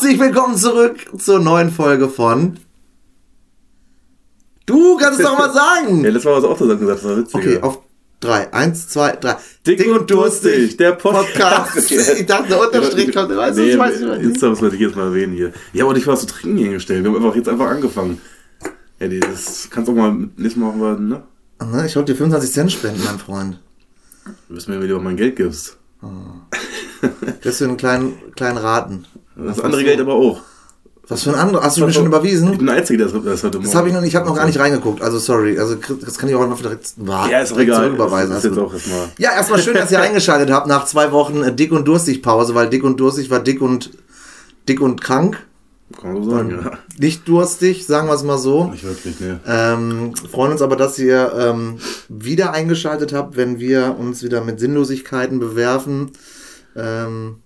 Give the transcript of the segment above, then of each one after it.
Herzlich willkommen zurück zur neuen Folge von. Du kannst es doch mal sagen! Ja, letztes Mal hast du auch das gesagt, das war witzig. Okay, auf drei. Eins, zwei, drei. Dick, und durstig, der Podcast. ich dachte, der Unterstrich kommt. Weißt du, nee, das weiß ich nicht. jetzt haben wir es jetzt mal erwähnen hier. Ja, aber ich war zu trinken hingestellt. Wir haben einfach jetzt einfach angefangen. Ja, nee, das kannst du auch mal, nächstes Mal machen ne? Ich wollte dir 25 Cent spenden, mein Freund. Du wirst mir lieber mein Geld gibst. Das für einen kleinen, kleinen Raten. Das andere Geld aber auch. Was für ein anderer? Hast du mir schon Ich überwiesen? bin der Einzige, der das, das heute Das habe ich noch nicht, ich habe noch gar nicht reingeguckt. Also sorry, also das kann ich auch einfach direkt, Ja, ist direkt egal. zurücküberweisen. Das ist jetzt auch erstmal. Ja, erstmal schön, dass ihr eingeschaltet habt nach zwei Wochen äh, dick und durstig Pause, weil dick und durstig war dick und dick und krank. Kann man so sagen, ja. Nicht durstig, sagen wir es mal so. Nicht wirklich, ne. Ähm, freuen uns aber, dass ihr ähm, wieder eingeschaltet habt, wenn wir uns wieder mit Sinnlosigkeiten bewerfen. Ähm,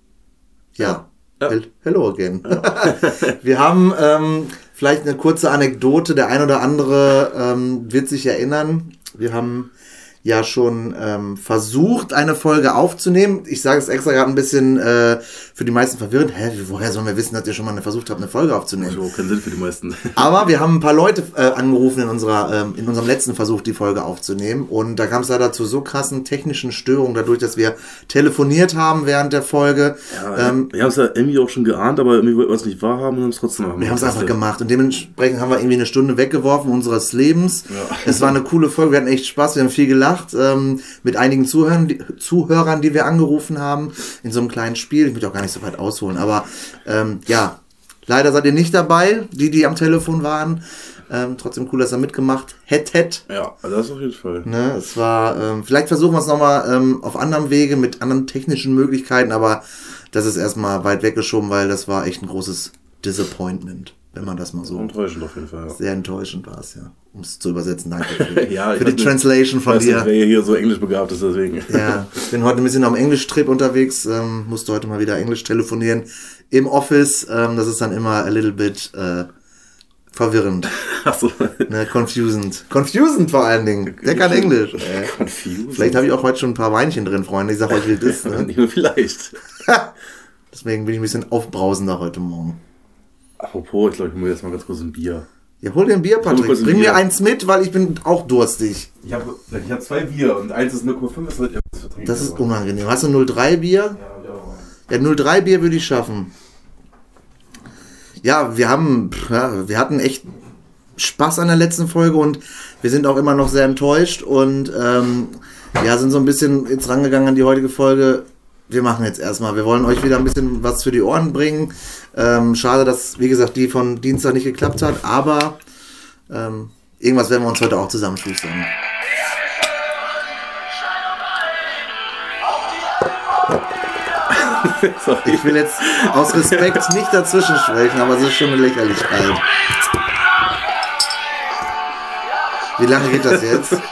ja. Ja. Hel- Hello again. wir haben ähm, vielleicht eine kurze Anekdote. Der ein oder andere ähm, wird sich erinnern. Wir haben ja schon ähm, versucht, eine Folge aufzunehmen. Ich sage es extra gerade ein bisschen äh, für die meisten verwirrend. Hä, woher sollen wir wissen, dass ihr schon mal versucht habt, eine Folge aufzunehmen? Überhaupt keinen Sinn für die meisten. Aber wir haben ein paar Leute äh, angerufen in, unserer, ähm, in unserem letzten Versuch, die Folge aufzunehmen. Und da kam es leider zu so krassen technischen Störungen, dadurch, dass wir telefoniert haben während der Folge. ähm, wir haben es ja irgendwie auch schon geahnt, aber irgendwie wollten wir es nicht wahrhaben und haben es trotzdem gemacht. wir haben es einfach gemacht. Und dementsprechend haben wir irgendwie eine Stunde weggeworfen unseres Lebens. Ja. Es war eine coole Folge, wir hatten echt Spaß, wir haben viel gelacht. Ähm, mit einigen Zuhörern die, Zuhörern, die wir angerufen haben, in so einem kleinen Spiel. Ich möchte auch gar nicht so weit ausholen, aber ähm, ja, leider seid ihr nicht dabei, die, die am Telefon waren. Ähm, trotzdem cool, dass ihr mitgemacht hättet. Ja, also das auf jeden Fall. Ne, es war, ähm, vielleicht versuchen wir es nochmal ähm, auf anderem Wege mit anderen technischen Möglichkeiten, aber das ist erstmal weit weggeschoben, weil das war echt ein großes Disappointment, wenn man das mal so. Enttäuschend auf jeden Fall, ja. Sehr enttäuschend war es, ja. Um es zu übersetzen, danke für, Ja, ich für die Translation Ich von weiß nicht, dir. wer hier so englisch begabt ist, deswegen. Ja, ich bin heute ein bisschen am Englisch-Trip unterwegs, ähm, musste heute mal wieder Englisch telefonieren im Office. Ähm, das ist dann immer a little bit äh, verwirrend, Achso. ne, confusend. Confusend vor allen Dingen. Der kann Englisch. Äh. Confused. Vielleicht habe ich auch heute schon ein paar Weinchen drin, Freunde. Ich sag euch, wie das ist. Ne? Nicht nur vielleicht. Deswegen bin ich ein bisschen aufbrausender heute Morgen. Apropos, ich glaube, ich mir jetzt mal ganz kurz ein Bier. Ja, hol dir ein Bier, Patrick. ein Bring mir Bier. eins mit, weil ich bin auch durstig. Ich habe ich hab zwei Bier und eins ist 0,5, das wird. Das ist unangenehm. Hast du 03 Bier? Ja, 03 Bier würde ich schaffen. Ja, wir haben, ja, wir hatten echt Spaß an der letzten Folge und wir sind auch immer noch sehr enttäuscht und ähm, ja, sind so ein bisschen jetzt rangegangen an die heutige Folge. Wir machen jetzt erstmal. Wir wollen euch wieder ein bisschen was für die Ohren bringen. Ähm, schade, dass, wie gesagt, die von Dienstag nicht geklappt hat, aber ähm, irgendwas werden wir uns heute auch zusammenschustern. Sorry. Ich will jetzt aus Respekt nicht dazwischen sprechen, aber es ist schon eine Lächerlichkeit. Wie lange geht das jetzt?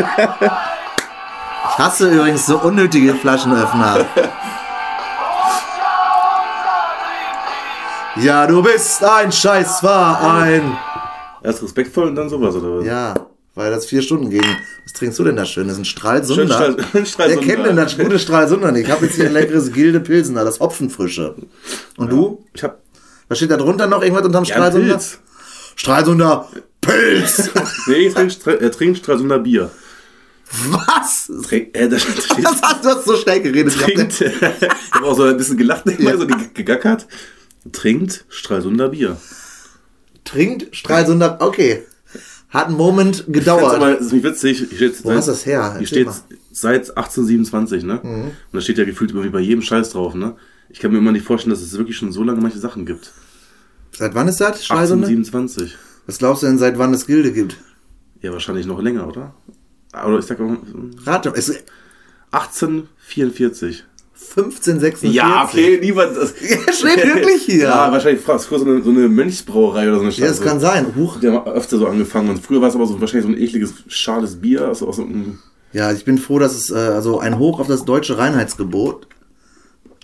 Ich hasse übrigens so unnötige Flaschenöffner. Ja, du bist ein Scheißverein. Erst respektvoll und dann sowas, oder was? Ja, weil das vier Stunden ging. Was trinkst du denn da schön? Das ist ein Stralsunder. Schön Strahl- Wer kennt denn das gute Stralsunder nicht? Ich habe jetzt hier ein leckeres Gilde Pilsener, das Hopfenfrische. Und du? Ich hab Was steht da drunter noch? Irgendwas unterm ja, Stralsunder? Pilz. Stralsunder Pilz! Nee, ich trinke Stra- äh, trink Stralsunder Bier. Was? Trink, äh, das steht, Das hast du hast so schnell geredet. Ich hab den- trinkt, ich habe auch so ein bisschen gelacht, nebenbei, so ge- gegackert. Trinkt Stralsunder Bier. Trinkt Stralsunder. Okay. Hat einen Moment gedauert. aber das ist nicht witzig. Hier steht, Wo hast du das her? Hier steht. Mhm. seit 1827, ne? Und da steht ja gefühlt irgendwie bei jedem Scheiß drauf, ne? Ich kann mir immer nicht vorstellen, dass es wirklich schon so lange manche Sachen gibt. Seit wann ist das? Stralsunder? 1827. Was glaubst du denn, seit wann es Gilde gibt? Ja, wahrscheinlich noch länger, oder? Oder ich sag auch Rate, es ist 1844. 1546. Ja, okay, niemand. Das, Ja, steht wirklich hier. ja, wahrscheinlich früher so eine, so eine Mönchsbrauerei oder so eine Ja, das kann sein. Huch. Die haben öfter so angefangen und früher war es aber so wahrscheinlich so ein ekliges, schales Bier aus, aus so einem. Ja, ich bin froh, dass es, äh, also ein Hoch auf das deutsche Reinheitsgebot.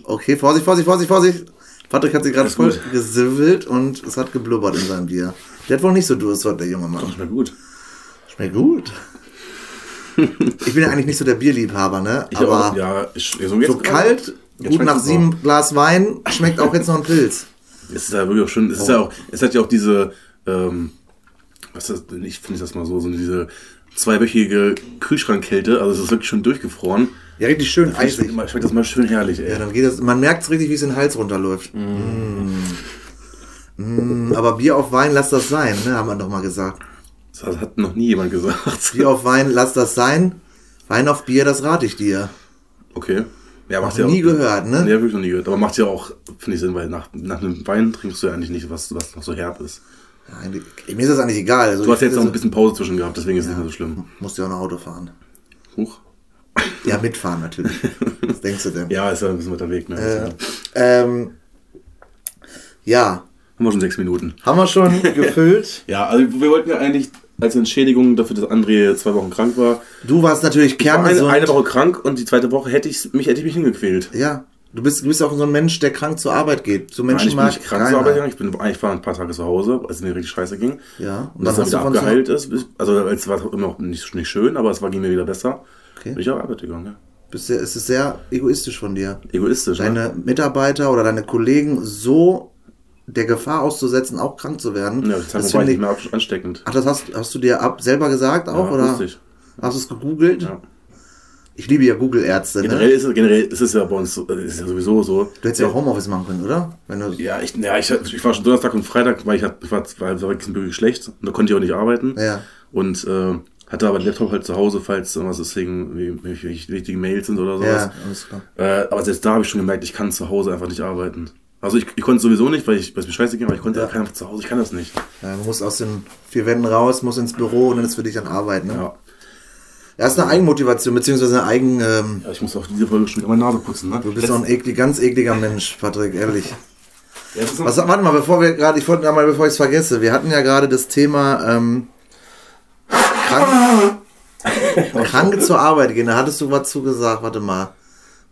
Okay, Vorsicht, Vorsicht, Vorsicht, Vorsicht. Patrick hat sich gerade voll gut. gesibbelt und es hat geblubbert in seinem Bier. Der hat wohl nicht so Durst heute, der junge Mann. Schmeckt gut. Schmeckt gut. Ich bin ja eigentlich nicht so der Bierliebhaber, ne? Ich Aber auch, ja, ich, so, so kalt, gut nach auch. sieben Glas Wein, schmeckt auch jetzt noch ein Pilz. Es ist ja wirklich auch schön, es ist ja auch, es hat ja auch diese, ähm, was ist das, ich finde das mal so, so diese zweiwöchige Kühlschrankkälte, also es ist wirklich schon durchgefroren. Ja, richtig schön eisig. mal- schmeckt das mal schön herrlich, ey. Ja, dann geht das, man merkt es richtig, wie es in den Hals runterläuft. Mm. Mm, aber Bier auf Wein, lass das sein, ne, haben wir doch mal gesagt. Das hat noch nie jemand gesagt. Bier auf Wein, lass das sein. Wein auf Bier, das rate ich dir. Okay. Ja, macht Noch ja nie auch, gehört, ne? Nee, wirklich noch nie gehört. Aber macht ja auch, finde ich Sinn, weil nach, nach einem Wein trinkst du ja eigentlich nicht, was, was noch so herb ist. Ja, mir ist das eigentlich egal. Also Du hast jetzt noch ein bisschen Pause zwischen gehabt, deswegen ist es nicht mehr so schlimm. Musst ja auch noch Auto fahren. Huch. Ja, mitfahren natürlich. Was denkst du denn? Ja, ist ja ein bisschen weiter Weg, ne? Äh, ähm, ja, Haben wir schon sechs Minuten. haben wir schon gefüllt. Ja, also wir wollten ja eigentlich als Entschädigung dafür, dass André zwei Wochen krank war. Du warst natürlich Ich war eine, kerngesund. eine Woche krank und die zweite Woche hätte ich mich, hätte ich mich hingequält. Ja, du bist, du bist auch so ein Mensch, der krank zur Arbeit geht. So Nein, Menschen ich bin nicht krank keiner. zur Arbeit gegangen. Ich, bin, ich war ein paar Tage zu Hause, als es mir richtig scheiße ging. Ja, Und dass er wieder abgeheilt ist. Also es war immer noch nicht, nicht schön, aber es war, ging mir wieder besser. Okay. Bin ich auf Arbeit gegangen, ja. Bist sehr, es ist sehr egoistisch von dir. Egoistisch, ne? Deine Mitarbeiter oder deine Kollegen so der Gefahr auszusetzen, auch krank zu werden. Ja, das das war finde nicht ich, mehr ansteckend. ach, das hast, hast du dir ab, selber gesagt auch? Ja, oder ich. hast du es gegoogelt? Ja. Ich liebe ja Google-Ärzte. Generell Ne? ist, es, generell ist es ja bei uns äh, ist ja sowieso so. Du hättest ja auch Homeoffice machen können, oder? Ja, ich, ja ich, ich war schon Donnerstag und Freitag, weil ich, ich war, war wirklich schlecht und da konnte ich auch nicht arbeiten. Ja. Und äh, hatte aber den Laptop halt zu Hause, falls irgendwas deswegen wie wichtige Mails sind oder sowas. ja, alles klar. Äh, aber selbst da habe ich schon gemerkt, ich kann zu Hause einfach nicht arbeiten. Also ich, ich konnte sowieso nicht, weil ich weil es mir scheiße ging, aber ich konnte einfach zu Hause, ich kann das nicht. Ja, du musst aus den vier Wänden raus, musst ins Büro und dann ist für dich dann Arbeit. Ne? Ja. Ja, ist eine Eigenmotivation, beziehungsweise eine Eigen. Ähm, ja ich muss auch diese Folge schon wieder meine Nase putzen, ne? du bist auch ein eklig, ganz ekliger Mensch, Patrick, ehrlich. Ja, Was, warte mal, bevor wir gerade, ich wollte noch mal, bevor ich es vergesse, wir hatten ja gerade das Thema ähm, krank, Kranke zur Arbeit gehen. Da hattest du was zugesagt, warte mal.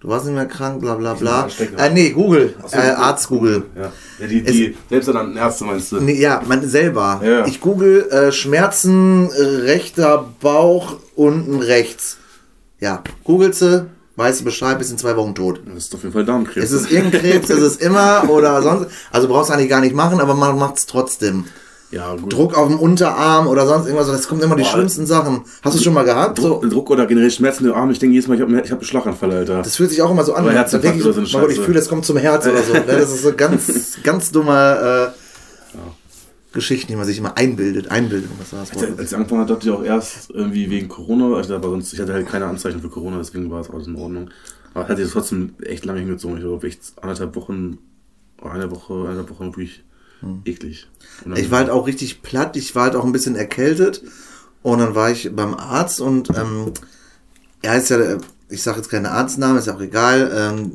Du warst nicht mehr krank, bla bla bla. Äh, nee, Google, so, äh, Arzt Google. ja, ja die, die selbsternannten Ärzte meinst du? Nee, ja, man selber. Ja. Ich google äh, Schmerzen, rechter Bauch, unten rechts. Ja, googelst du, weißt du Bescheid, bist in zwei Wochen tot. Das ist auf jeden Fall Darmkrebs. Ist es irgendein Krebs, ist es immer oder sonst. Also brauchst du eigentlich gar nicht machen, aber man macht es trotzdem. Ja. Druck auf dem Unterarm oder sonst irgendwas, das kommen immer die Boah. schlimmsten Sachen. Hast du schon mal gehabt? Druck, So, Druck oder generell Schmerzen im Arm. Ich denke jedes Mal, ich habe ich hab einen Schlaganfall, Alter. das fühlt sich auch immer so an. Da denke ich, so, eine Gott, ich fühle, es kommt zum Herz oder so. Ne, Das ist so ganz, ganz dumme äh, Geschichten, die man sich immer einbildet. Einbildung, das war das Als, Wort. als ich angefangen hat, dachte ich auch erst irgendwie wegen Corona, also, aber sonst, ich hatte halt keine Anzeichen für Corona, deswegen war es alles in Ordnung. Aber hat sich das trotzdem echt lange hingezogen. Ich glaube, echt anderthalb Wochen, oder eine Woche, eineinhalb Wochen wirklich eklig. Und dann- Ich war halt auch richtig platt, ich war halt auch ein bisschen erkältet. Und dann war ich beim Arzt und ähm, er ist ja, ich sage jetzt keine Arztnamen, ist ja auch egal. Ähm,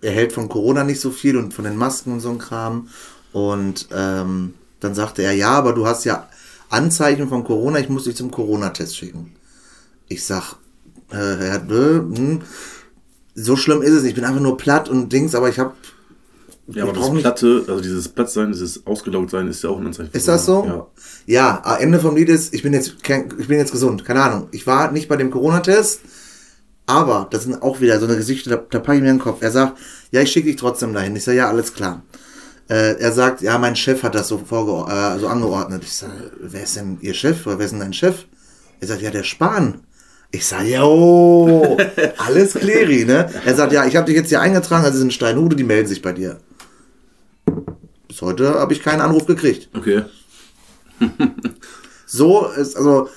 er hält von Corona nicht so viel und von den Masken und so ein Kram. Und ähm, dann sagte er, ja, aber du hast ja Anzeichen von Corona, ich muss dich zum Corona-Test schicken. Ich sag, äh, hm, so schlimm ist es ich bin einfach nur platt und Dings, aber ich habe ja, aber ich das brauch nicht- Platte, also dieses Plattsein, dieses ausgelaugt sein, ist ja auch ein Anzeichen. Ist das so? Corona. Ja, ah, Ende vom Lied ist, ich bin jetzt, kein, ich bin jetzt gesund, keine Ahnung. Ich war nicht bei dem Corona-Test, aber das sind auch wieder so eine Geschichte, da, da packe ich mir den Kopf. Er sagt, ja, ich schicke dich trotzdem dahin. Ich sage, ja, alles klar. Äh, er sagt, ja, mein Chef hat das so, äh, so angeordnet. Ich sage, wer ist denn Ihr Chef? Oder wer ist denn dein Chef? Er sagt, ja, der Spahn. Ich sage, jo, alles kläri, ne? Er sagt, ja, ich habe dich jetzt hier eingetragen, also sind Steinhude, die melden sich bei dir. Bis heute habe ich keinen Anruf gekriegt. Okay. So ist, also,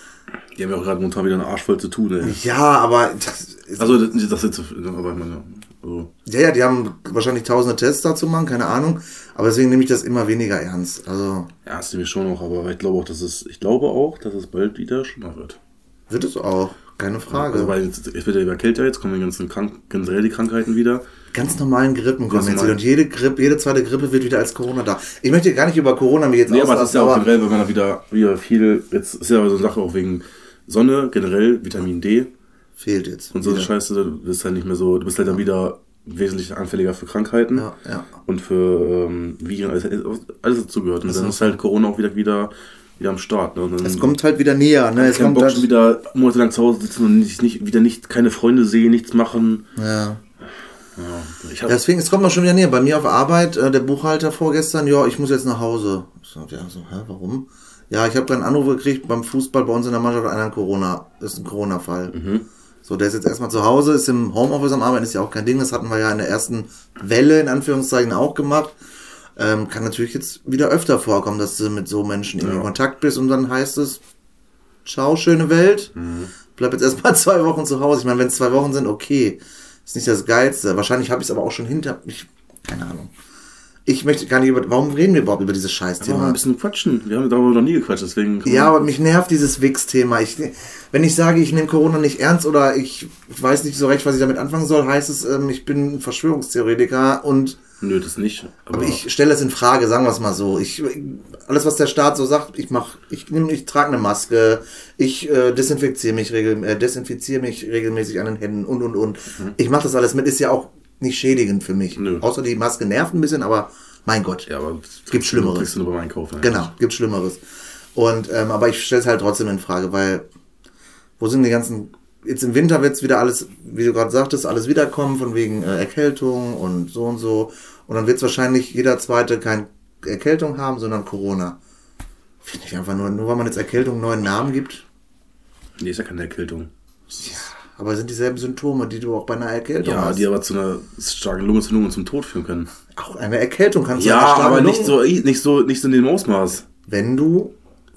Die haben ja auch gerade momentan wieder einen Arsch voll zu tun, ey. ja, aber, das ist, Also, das, das jetzt, aber ich meine, also, ja, ja, die haben wahrscheinlich tausende Tests dazu machen, keine Ahnung. Aber deswegen nehme ich das immer weniger ernst. Also, ja, ist nämlich schon noch, aber ich glaube auch, dass es, ich glaube auch, dass es bald wieder schlimmer wird. wird es auch, keine Frage. Also, weil jetzt, es wird ja wieder kälter, jetzt kommen die ganzen Krank generell die Krankheiten wieder. Ganz normalen Grippen kommen jetzt wieder. Und jede Grippe, jede zweite Grippe wird wieder als Corona da. Ich möchte gar nicht über Corona mir jetzt Nee, aber es ist ja auch aber generell, wenn man da wieder, wieder viel, jetzt ist ja so eine Sache auch wegen Sonne, generell, Vitamin D fehlt jetzt. und so eine. Scheiße, du bist halt nicht mehr so, du bist halt dann wieder wesentlich anfälliger für Krankheiten Ja, ja. und für ähm, Viren, alles, alles dazugehört. Und dann ist halt Corona auch wieder, wieder, wieder am Start. Ne? Es kommt halt wieder näher, ne? Es kommt Bock halt, schon wieder monatelang zu Hause sitzen und nicht, nicht, wieder nicht, keine Freunde sehen, nichts machen. ja. Ja, Deswegen, es kommt mal schon wieder näher. Bei mir auf Arbeit, äh, der Buchhalter vorgestern, ja, ich muss jetzt nach Hause. Ich sag, ja, so, hä, warum? Ja, ich habe gerade einen Anruf gekriegt beim Fußball bei uns in der Mannschaft, einer Corona, ist ein Corona-Fall. So, der ist jetzt erstmal zu Hause, ist im Homeoffice am Arbeiten, ist ja auch kein Ding. Das hatten wir ja in der ersten Welle, in Anführungszeichen, auch gemacht. Ähm, kann natürlich jetzt wieder öfter vorkommen, dass du mit so Menschen irgendwie in Ja. Kontakt bist und dann heißt es, ciao, schöne Welt. Bleib jetzt erstmal zwei Wochen zu Hause. Ich meine, wenn es zwei Wochen sind, okay. Ist nicht das Geilste. Wahrscheinlich habe ich es aber auch schon hinter mich. Keine Ahnung. Ich möchte gar nicht über. Warum reden wir überhaupt über dieses Scheißthema? ein bisschen quatschen. Wir haben darüber noch nie gequatscht, deswegen. Ja, aber mich nervt dieses Wix-Thema. Ich, wenn ich sage, ich nehme Corona nicht ernst oder ich weiß nicht so recht, was ich damit anfangen soll, heißt es, ähm, ich bin ein Verschwörungstheoretiker und Nö, das nicht. Aber, aber ich stelle es in Frage, sagen wir es mal so. Ich, alles, was der Staat so sagt, ich mach, ich nehme, ich trage eine Maske, ich äh, desinfiziere mich, regel, äh, desinfiziere mich regelmäßig an den Händen und und und. Ich mache das alles mit, ist ja auch nicht schädigend für mich. Nö. Außer die Maske nervt ein bisschen, aber mein Gott. ja, aber Gibt Schlimmeres. Du nur beim Einkaufen. Genau, gibt Schlimmeres. Und, ähm, aber ich stelle es halt trotzdem in Frage, weil wo sind die ganzen. Jetzt im Winter wird es wieder alles, wie du gerade sagtest, alles wiederkommen, von wegen äh, Erkältung und so und so. Und dann wird es wahrscheinlich jeder zweite keine Erkältung haben, sondern Corona. Finde ich einfach nur, nur weil man jetzt Erkältung einen neuen Namen gibt. Nee, ist ja keine Erkältung. Aber es sind dieselben Symptome, die du auch bei einer Erkältung Ja, hast. die aber zu einer starken Lungenentzündung und zum Tod führen können. auch eine Erkältung kannst du Ja, einer starken aber nicht so, nicht so, nicht so in dem Ausmaß. wenn du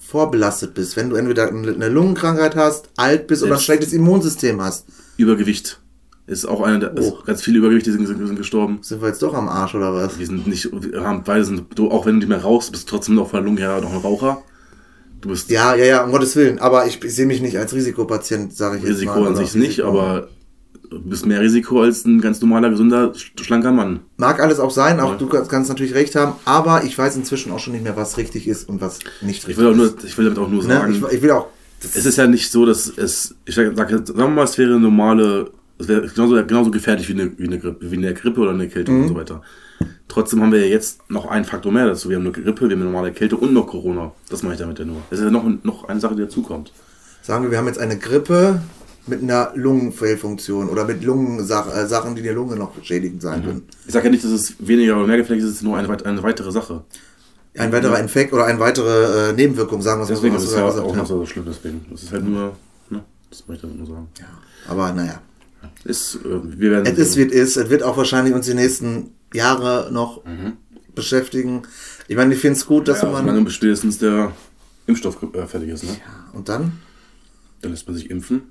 vorbelastet bist, wenn du entweder eine Lungenkrankheit hast, alt bist oder ein schlechtes Immunsystem hast. Übergewicht ist auch einer der, Oh. ist ganz viele Übergewichte sind, sind, gestorben. Sind wir jetzt doch am Arsch oder was? Wir sind nicht, wir haben beide sind, du, auch wenn du nicht mehr rauchst, bist du trotzdem noch von der Lunge her noch ein Raucher. Du bist Ja, ja, ja, um Gottes Willen. Aber ich, ich sehe mich nicht als Risikopatient, sage ich Risiko jetzt mal. an oder sich nicht, Risiko. aber du bist mehr Risiko als ein ganz normaler, gesunder, sch- schlanker Mann. Mag alles auch sein, auch Ja. du kannst, kannst natürlich recht haben, aber ich weiß inzwischen auch schon nicht mehr, was richtig ist und was nicht richtig Ich will, auch nur, ist. ich will damit auch nur Ne? sagen, Ich, ich will auch. es ist ja nicht so, dass es, ich sag, sag, sagen wir mal, es wäre eine normale, es wäre genauso, genauso gefährlich wie eine, wie eine, Grippe, wie eine Grippe oder eine Erkältung Mhm. und so weiter. Trotzdem haben wir ja jetzt noch einen Faktor mehr dazu. Wir haben eine Grippe, wir haben eine normale Erkältung und noch Corona. Das mache ich damit ja nur. Das ist ja noch, noch eine Sache, die dazukommt. Sagen wir, wir haben jetzt eine Grippe mit einer Lungenfehlfunktion oder mit Lungensachen, äh, Sachen, die der Lunge noch schädigend sein können. Ich sage ja nicht, dass es weniger oder mehr gefährlich ist, es ist nur eine, eine weitere Sache. Ein weiterer Infekt oder eine weitere äh, Nebenwirkung, sagen wir es mal so, Deswegen ist es ja gerade auch gesagt noch so schlimm, deswegen. Das ist halt nur, ne, das möchte ich damit nur sagen. Ja. Aber naja. Ist, äh, wir werden Es ist, wie es ist. Es wird auch wahrscheinlich uns die nächsten Jahre noch beschäftigen. Ich meine, ich finde es gut, dass ja, man. solange spätestens der Impfstoff äh, fertig ist, ne? Und dann? Dann lässt man sich impfen.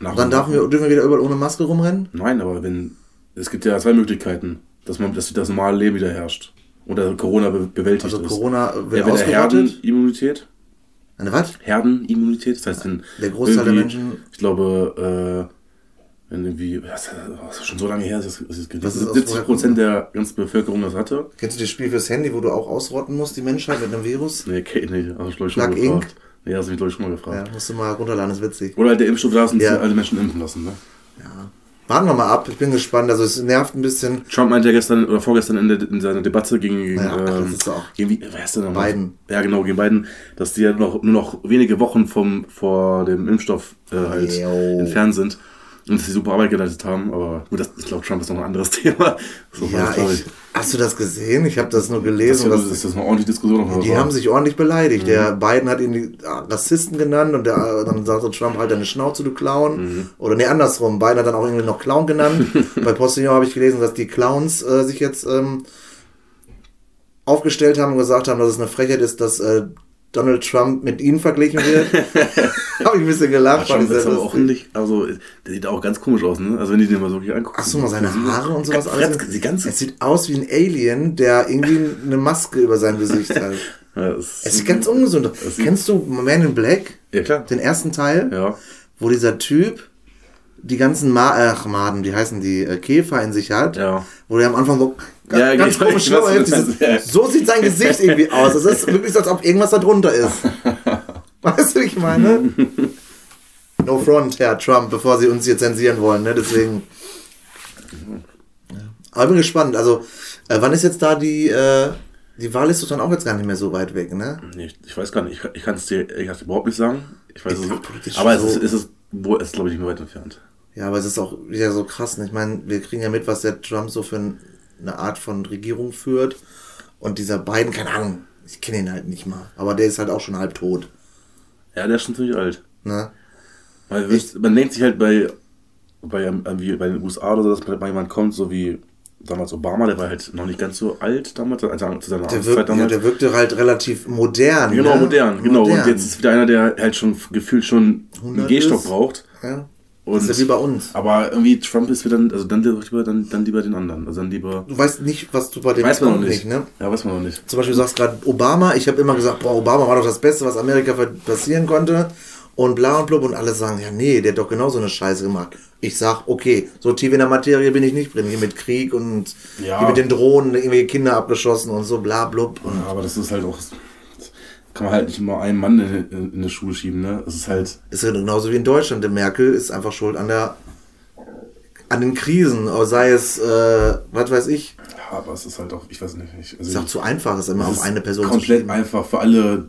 Nach Dann dürfen wir, dürfen wir wieder überall ohne Maske rumrennen? Nein, aber wenn es gibt ja zwei Möglichkeiten, dass man dass das normale Leben wieder herrscht oder Corona be bewältigt Also ist. Corona wird ausgerottet. Herdenimmunität, Eine was? Herdenimmunität, das heißt, wenn Der Großteil der Menschen- ich glaube, äh, wenn irgendwie, das ist das schon so lange her, dass ist aus 70 Prozent der ganzen Bevölkerung das hatte. Kennst du das Spiel fürs Handy, wo du auch ausrotten musst, die Menschheit mit einem Virus? Nee, okay, nee, hast du glaube ich Plug Inc? gefragt. Nee, hast du mich glaube ich schon mal gefragt. Ja, musst du mal runterladen, ist witzig. Oder halt der Impfstoff da ist und Ja. alle Menschen impfen lassen, ne? Ja. Warten wir mal ab, ich bin gespannt. Also es nervt ein bisschen. Trump meinte ja gestern oder vorgestern in, der, in seiner Debatte gegen, gegen, Ja, das ähm, ist auch- gegen wie, wer ist denn nochmal? Biden. Ja, genau, gegen Biden, dass die ja noch, nur noch wenige Wochen vom, vor dem Impfstoff äh, halt Jo. entfernt sind und dass sie super Arbeit geleistet haben, aber gut, das, ich glaube, Trump ist noch ein anderes Thema. So, Ja, das ich, hast du das gesehen? Ich habe das nur Das, gelesen. das, was- das ist eine ordentliche Diskussion. noch die haben sich ordentlich beleidigt. Der Mhm. Biden hat ihn die ah, Rassisten genannt und der, äh, dann sagte Trump halt deine Schnauze, du Clown. Mhm. Oder nee, andersrum. Biden hat dann auch irgendwie noch Clown genannt. Bei Postillon habe ich gelesen, dass die Clowns äh, sich jetzt ähm, aufgestellt haben und gesagt haben, dass es eine Frechheit ist, dass äh, Donald Trump mit ihnen verglichen wird. habe ich ein bisschen gelacht. Trump ich ist aber nicht, also der sieht auch ganz komisch aus, ne? Also wenn die den mal so angucken. Hast du mal seine Haare und sowas Ganz, alles? die ganze, Es sieht aus wie ein Alien, der irgendwie eine Maske über sein Gesicht hat. ja, es, Es sieht ganz ungesund aus. Kennst du Man in Black? ja klar. Den ersten Teil? Ja. Wo dieser Typ die ganzen Ma ach, Maden, wie heißen die, äh, Käfer in sich hat. Ja. Wo der am Anfang so Ja, ganz genau, komisch weiß, Dieses, ja. so sieht sein Gesicht irgendwie aus. Es ist wirklich so, als ob irgendwas da drunter ist. Weißt du, wie ich meine? No front, Herr Trump, bevor sie uns hier zensieren wollen, ne? Deswegen. Aber ich bin gespannt. Also, äh, wann ist jetzt da die, äh, die Wahl ist doch dann auch jetzt gar nicht mehr so weit weg, ne? Ich, ich weiß gar nicht, ich, ich kann es dir ich kann's überhaupt nicht sagen. Ich weiß Ich es politisch Aber es ist, es ist, wo, es ist glaube ich nicht mehr weit entfernt. Ja, aber es ist auch wieder so krass. ne? Ich meine, wir kriegen ja mit, was der Trump so für ein- eine Art von Regierung führt. Und dieser Biden, keine Ahnung, ich kenne ihn halt nicht mal. Aber der ist halt auch schon halb tot. Ja, der ist schon ziemlich alt. Ne? Man, wird- man denkt sich halt bei, bei, ähm, wie bei den USA oder so, dass man bei jemand kommt, so wie damals Obama, der war halt noch nicht ganz so alt damals, also zu seiner Der, wirkt, ja, damals. der wirkte halt relativ modern. genau, ne? modern, genau. Modern. Und jetzt ist wieder einer, der halt schon gefühlt schon einen 100 Gehstock ist. braucht. Ja. Und, Das ist ja wie bei uns. Aber irgendwie Trump ist wieder, also dann lieber, dann, dann lieber den anderen. Also dann lieber. Du weißt nicht, was du bei dem Weiß man noch kommt nicht. ne? Ja, weiß man noch nicht. Zum Beispiel du sagst gerade Obama. Ich habe immer gesagt, boah, Obama war doch das Beste, was Amerika passieren konnte. Und bla und blub. Und alle sagen, ja, nee, der hat doch genauso eine Scheiße gemacht. Ich sag, okay, so tief in der Materie bin ich nicht drin. Hier mit Krieg und Ja. hier mit den Drohnen, irgendwelche Kinder abgeschossen und so, bla blub. Ja, aber das ist halt auch. Kann man halt nicht immer einen Mann in, in, in eine Schule schieben, ne? Das ist halt. ist ja genauso wie in Deutschland. Der Merkel ist einfach schuld an der an den Krisen, oder sei es, äh, was weiß ich, Ja, aber es ist halt auch, ich weiß nicht. Ich, also ist auch zu einfach, es immer es auf eine Person zu Komplett schieben. einfach für alle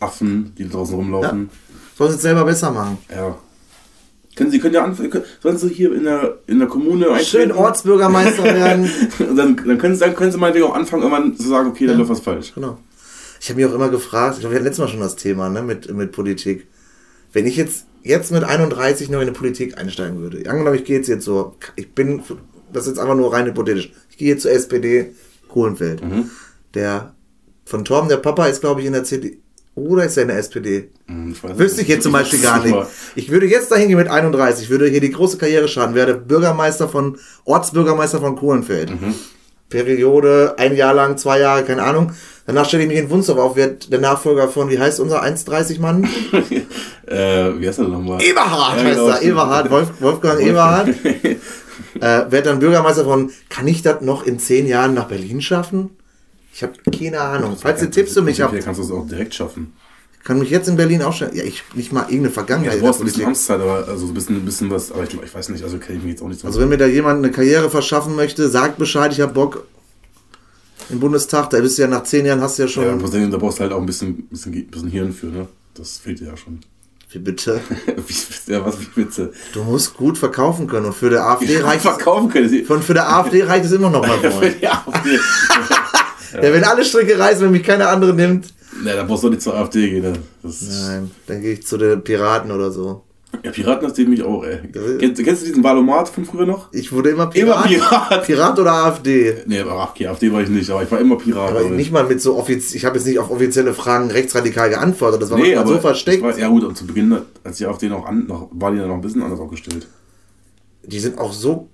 Affen, die draußen rumlaufen. Sollen sie es selber besser machen. Ja. Können Sie können ja anfangen, können- sollen Sie hier in der, in der Kommune Schön? Ortsbürgermeister werden. Dann, dann, können Sie, dann können Sie meinetwegen auch anfangen, irgendwann zu sagen, okay, da läuft was falsch. Genau. Ich habe mich auch immer gefragt, ich glaube, wir hatten letztes Mal schon das Thema ne, mit, mit Politik. Wenn ich jetzt, jetzt mit 31 noch in die Politik einsteigen würde, angenommen, ich gehe jetzt, jetzt so, ich bin, das ist jetzt einfach nur rein hypothetisch, ich gehe jetzt zur SPD Kohlenfeld. Mhm. Der von Torben, der Papa, ist, glaube ich, in der CDU oder ist er in der SPD? Hm, Ich Wüsste ich jetzt zum Beispiel gar nicht. Ich würde jetzt dahin gehen mit 31, würde hier die große Karriere starten, werde Bürgermeister von, Ortsbürgermeister von Kohlenfeld. Mhm. Periode, ein Jahr lang, zwei Jahre, keine Ahnung. Danach stelle ich mich in Wunstorf auf, wird der Nachfolger von, wie heißt unser 1,30 Mann? äh, wie heißt er nochmal? Eberhard Ja, heißt genau. er, Eberhard, Wolf, Wolfgang Eberhard. äh, wird dann Bürgermeister von, kann ich das noch in zehn Jahren nach Berlin schaffen? Ich habe keine Ahnung. Falls ihr Tipps für mich habt, kannst du es auch direkt schaffen. Kann mich jetzt in Berlin auch schon, ja, ich nicht mal irgendeine Ja, Vergangenheit du in der brauchst ein bisschen. Amtszeit, aber also so ein bisschen, ein bisschen was, aber ich, ich weiß nicht, also kenne ich mich jetzt auch nicht so. Also wenn mir da jemand eine Karriere verschaffen möchte, sagt Bescheid, ich habe Bock im Bundestag, da bist du ja nach zehn Jahren, hast du ja schon, ja, da brauchst du halt auch ein bisschen, bisschen, bisschen Hirn für, ne? Das fehlt dir ja schon. wie bitte, ja, was wie Witze. du musst gut verkaufen können und für der AfD reicht es, verkaufen können. Sie- und für der AfD reicht es immer noch mal voll. ja, okay. Ja, wenn alle Stricke reißen, wenn mich keine andere nimmt, Na, da brauchst du nicht zur AfD gehen. Ne? Nein, dann gehe ich zu den Piraten oder so. ja, Piraten hast du mich auch, ey. Kennst, kennst du diesen Valomat von früher noch? Ich wurde immer Immer Pirat. Pirat. Pirat oder AfD. Nee, aber okay, AfD war ich nicht, aber ich war immer Pirat. Aber nicht mal mit so offiziell, ich habe jetzt nicht auf offizielle Fragen rechtsradikal geantwortet, das war nee, so versteckt. War, ja gut, und zu Beginn, als die AfD noch an, noch, war die dann noch ein bisschen anders aufgestellt. Die sind auch so,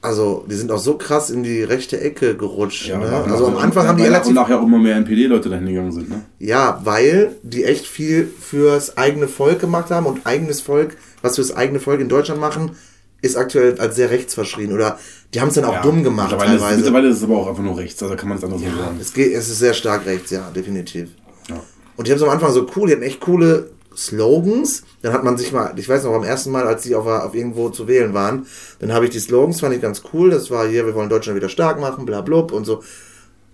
also die sind auch so krass in die rechte Ecke gerutscht. ne? nach- Also am Anfang haben die relativ Und nachher auch immer mehr NPD-Leute dahin gegangen sind, ne? Ja, weil die echt viel fürs eigene Volk gemacht haben und eigenes Volk, was fürs eigene Volk in Deutschland machen, ist aktuell als sehr rechtsverschrien. Oder die haben es dann auch Ja, dumm gemacht Mittlerweile ist, teilweise. mittlerweile ist es aber auch einfach nur rechts, also kann man es anders nicht sagen. es, geht, es ist sehr stark rechts, ja, definitiv. Ja. Und die haben es am Anfang so cool, die hatten echt coole Slogans. Dann hat man sich mal, ich weiß noch, beim ersten Mal, als die auf, auf irgendwo zu wählen waren, dann habe ich die Slogans, fand ich ganz cool. Das war hier, wir wollen Deutschland wieder stark machen, bla blub und so.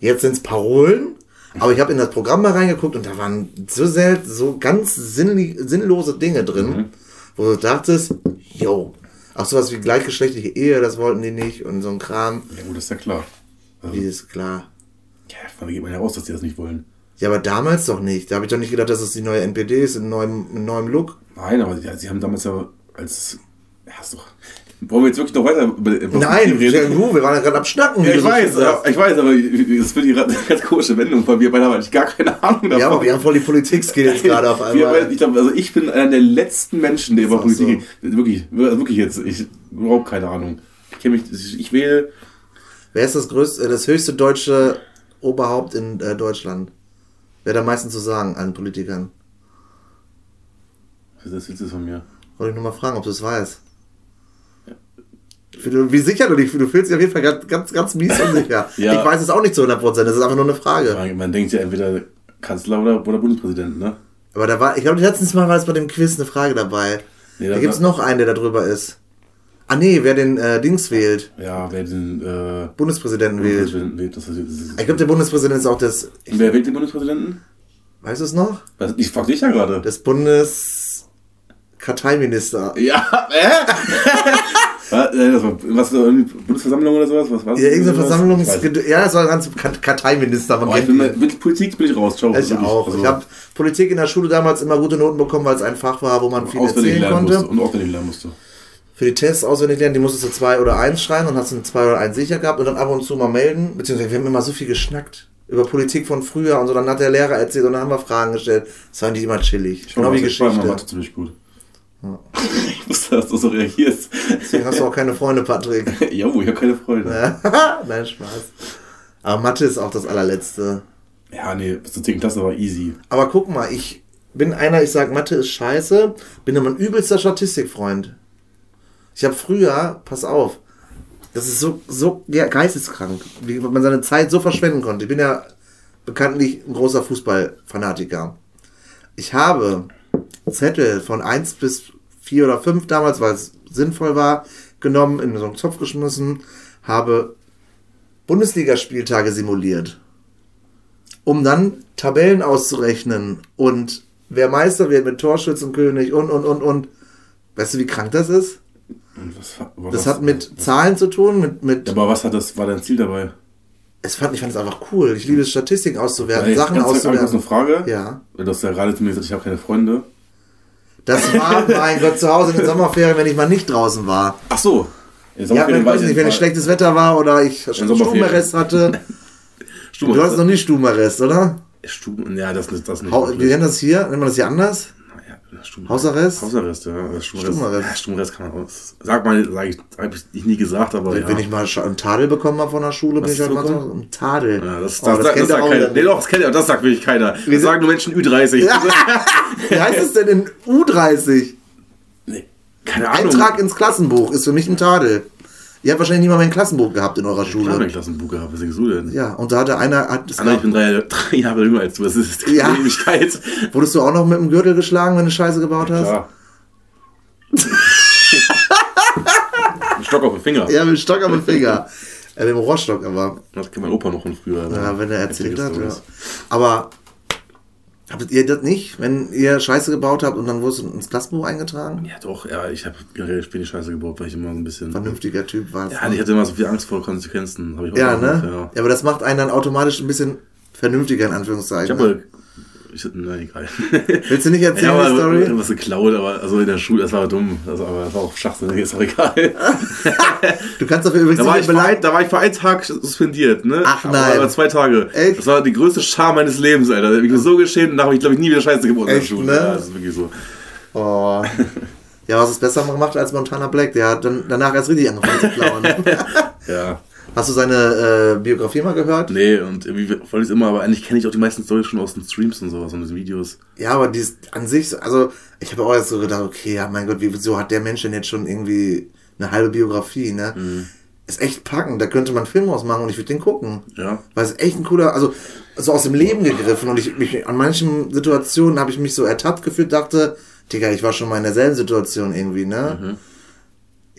Jetzt sind es Parolen. Aber ich habe in das Programm mal reingeguckt und da waren so selten, so ganz sinnlose Dinge drin, wo du dachtest, yo, auch sowas wie gleichgeschlechtliche Ehe, das wollten die nicht und so ein Kram. Ja gut, das ist ja klar. Also, Wie ist klar. ja, da geht man ja raus, dass die das nicht wollen. Ja, aber damals doch nicht. Da habe ich doch nicht gedacht, dass es die neue NPD ist, in neuem, in neuem Look. Nein, aber sie, sie haben damals ja als. Ist doch. Wollen wir jetzt wirklich noch weiter über Nein, ja, du, wir waren ja gerade am Schnacken. Ja, ich du so weiß, aber, ich weiß, aber das wird die ganz komische Wendung, weil wir beide haben eigentlich gar keine Ahnung davon. Ja, aber wir haben voll die Politik-Skills gerade auf einmal. ich glaube, also ich bin einer der letzten Menschen, der über Politik. Wirklich, wirklich jetzt. Ich überhaupt keine Ahnung. Ich kenne mich. Ich, ich wähle. Wer ist das größte, äh, das höchste deutsche Oberhaupt in äh, Deutschland? Wer hat am meisten zu sagen an Politikern? Ist das jetzt von mir? Wollte ich nur mal fragen, ob du es weißt. Wie, wie sicher du dich fühlst. Du fühlst dich auf jeden Fall ganz, ganz, ganz mies unsicher. Ja. Ich weiß es auch nicht zu 100%, das ist einfach nur eine Frage. Man denkt ja entweder Kanzler oder, oder Bundespräsident, ne? Aber da war, ich glaube, letztens Mal war es bei dem Quiz eine Frage dabei. Nee, da gibt es noch einen, der da drüber ist. Ah nee, wer den äh, Dings wählt, Ja, wer den äh, Bundespräsidenten wählt. Bundespräsidenten wählt. Das ist, das ist, Ich glaube, der Bundespräsident ist auch das, ich, wer wählt den Bundespräsidenten? weißt du es noch? Was, ich frag dich ja gerade. Das Bundes... Karteiminister. Ja, äh? was, äh, das war, was, Bundesversammlung oder sowas? Was war das? Ja, irgendeine weiß. Ja, das war ganz Kart- Karteiminister. Man ich kennt die. mit Politik bin ich raus. Ciao. Ich auch. Also, Ich habe Politik in der Schule damals immer gute Noten bekommen, weil es ein Fach war, wo man viel auswendig erzählen lernen konnte. musste und auswendig lernen musste. Für die Tests auswendig lernen, die musstest du zwei oder eins schreiben und hast du zwei oder eins sicher gehabt und dann ab und zu mal melden. Beziehungsweise wir haben immer so viel geschnackt über Politik von früher und so. Dann hat der Lehrer erzählt und dann haben wir Fragen gestellt. Das waren die immer chillig. Genau wie Ich war in Geschichte. Mathe ziemlich gut. Ich wusste, dass du so reagierst. Deswegen hast du auch keine Freunde, Patrick. ja, ich habe keine Freude. Nein, Spaß. Aber Mathe ist auch das allerletzte. Ja, nee, bis zur 10. Klasse war easy. Aber guck mal, ich bin einer, ich sag, Mathe ist scheiße, bin aber ein übelster Statistikfreund. Ich habe früher, pass auf, das ist so, so ja, geisteskrank, wie man seine Zeit so verschwenden konnte. Ich bin ja bekanntlich ein großer Fußballfanatiker. Ich habe Zettel von 1 bis 4 oder 5 damals, weil es sinnvoll war, genommen, in so einen Zopf geschmissen, habe Bundesligaspieltage simuliert, um dann Tabellen auszurechnen und wer Meister wird mit Torschützenkönig und, und, und, und. Weißt du, wie krank das ist? Was, war Das hat mit Zahlen zu tun, mit, mit Aber was hat das, war dein Ziel dabei? es fand, ich fand es einfach cool. Ich liebe es, Statistiken auszuwerten, Ey, Sachen ganz kurz eine auszuwerten. Frage. Ja. Du hast ja gerade zu mir gesagt, ich habe keine Freunde. Das war, mein Gott, zu Hause in den Sommerferien, wenn ich mal nicht draußen war. Ach so. Ja, wenn, weiß nicht, wenn es schlechtes Wetter war oder ich. Stubenarrest hatte. Stuben- Du hast noch nicht Stubenarrest, oder? Stuben, ja, das nicht. Das nicht wir nennen das hier, nennt man das hier anders? Ja, Hausarrest? Hausarrest, ja. Das Stubenarrest. Ja, Stubenarrest kann man auch. Sag mal, sag ich, habe ich nie gesagt, aber Wenn, ja. wenn ich mal einen Tadel bekommen habe von der Schule, bin Was ich halt mal so einen Tadel. ja, das, Oh, das, das, das, kennt sagt ihr auch keiner. Nee, doch, das kennt ihr, das sagt wirklich keiner. Das sind- sagen nur Menschen Ü30. Wie heißt es denn in U30? Nee, keine Ahnung. Eintrag ins Klassenbuch ist für mich ein Tadel. Ihr habt wahrscheinlich nie mal mein Klassenbuch gehabt in eurer Ich habe ein Schule. Klassenbuch gehabt, was denkst du denn? Ja, und da hatte einer, hat, Anna, ich gab, bin drei, drei Jahre jünger als du. Das ist keine Ja. Ewigkeit. wurdest du auch noch mit dem Gürtel geschlagen, wenn du Scheiße gebaut hast? Ja. Ein Stock auf den Finger. Ja, mit dem Stock am Finger. äh, mit dem Rohrstock aber. Das kennt mein Opa noch von früher. Ja, wenn er erzählt hat, ja. Aber habt ihr das nicht, wenn ihr Scheiße gebaut habt und dann wurde es ins Klassenbuch eingetragen? Ja, doch, ja, ich habe wenig Scheiße gebaut, weil ich immer so ein bisschen. Vernünftiger Typ warst. Ja, ich hatte immer so viel Angst vor Konsequenzen. Hab ich auch Ja, ne? Ja. Ja, aber das macht einen dann automatisch ein bisschen vernünftiger, in Ich Anführungszeichen. ne? Ich, nein, egal. Willst du nicht erzählen, ja, aber die Story? Ich hab was geklaut, aber also in der Schule, das war dumm. Das, aber das war auch schachsinnig, ist auch egal. Du kannst dafür übrigens Da war, nicht ein, da war ich für einen Tag suspendiert, ne? Ach, Aber- nein. Aber zwei Tage. Echt? Das war die größte Scham meines Lebens, Alter. Ich bin so geschämt und da habe ich, glaube ich, nie wieder Scheiße gebaut in der Schule. ne? Ja, das ist wirklich so. Oh. Ja, was ist besser gemacht als Montana Black? Der hat dann danach erst richtig angefangen zu klauen. Ja. Hast du seine äh, Biografie mal gehört? Nee, und irgendwie wollte ich es immer, aber eigentlich kenne ich auch die meisten Storys schon aus den Streams und sowas und den Videos. Ja, aber die an sich, also ich habe auch jetzt so gedacht, okay, ja, mein Gott, wie- wieso hat der Mensch denn jetzt schon irgendwie eine halbe Biografie, ne? Mhm. Ist echt packend, da könnte man einen Film ausmachen und ich würde den gucken. Ja. Weil es echt ein cooler, also so aus dem Leben gegriffen und ich mich an manchen Situationen habe ich mich so ertappt gefühlt, dachte, Digga, ich war schon mal in derselben Situation irgendwie, ne? Mhm.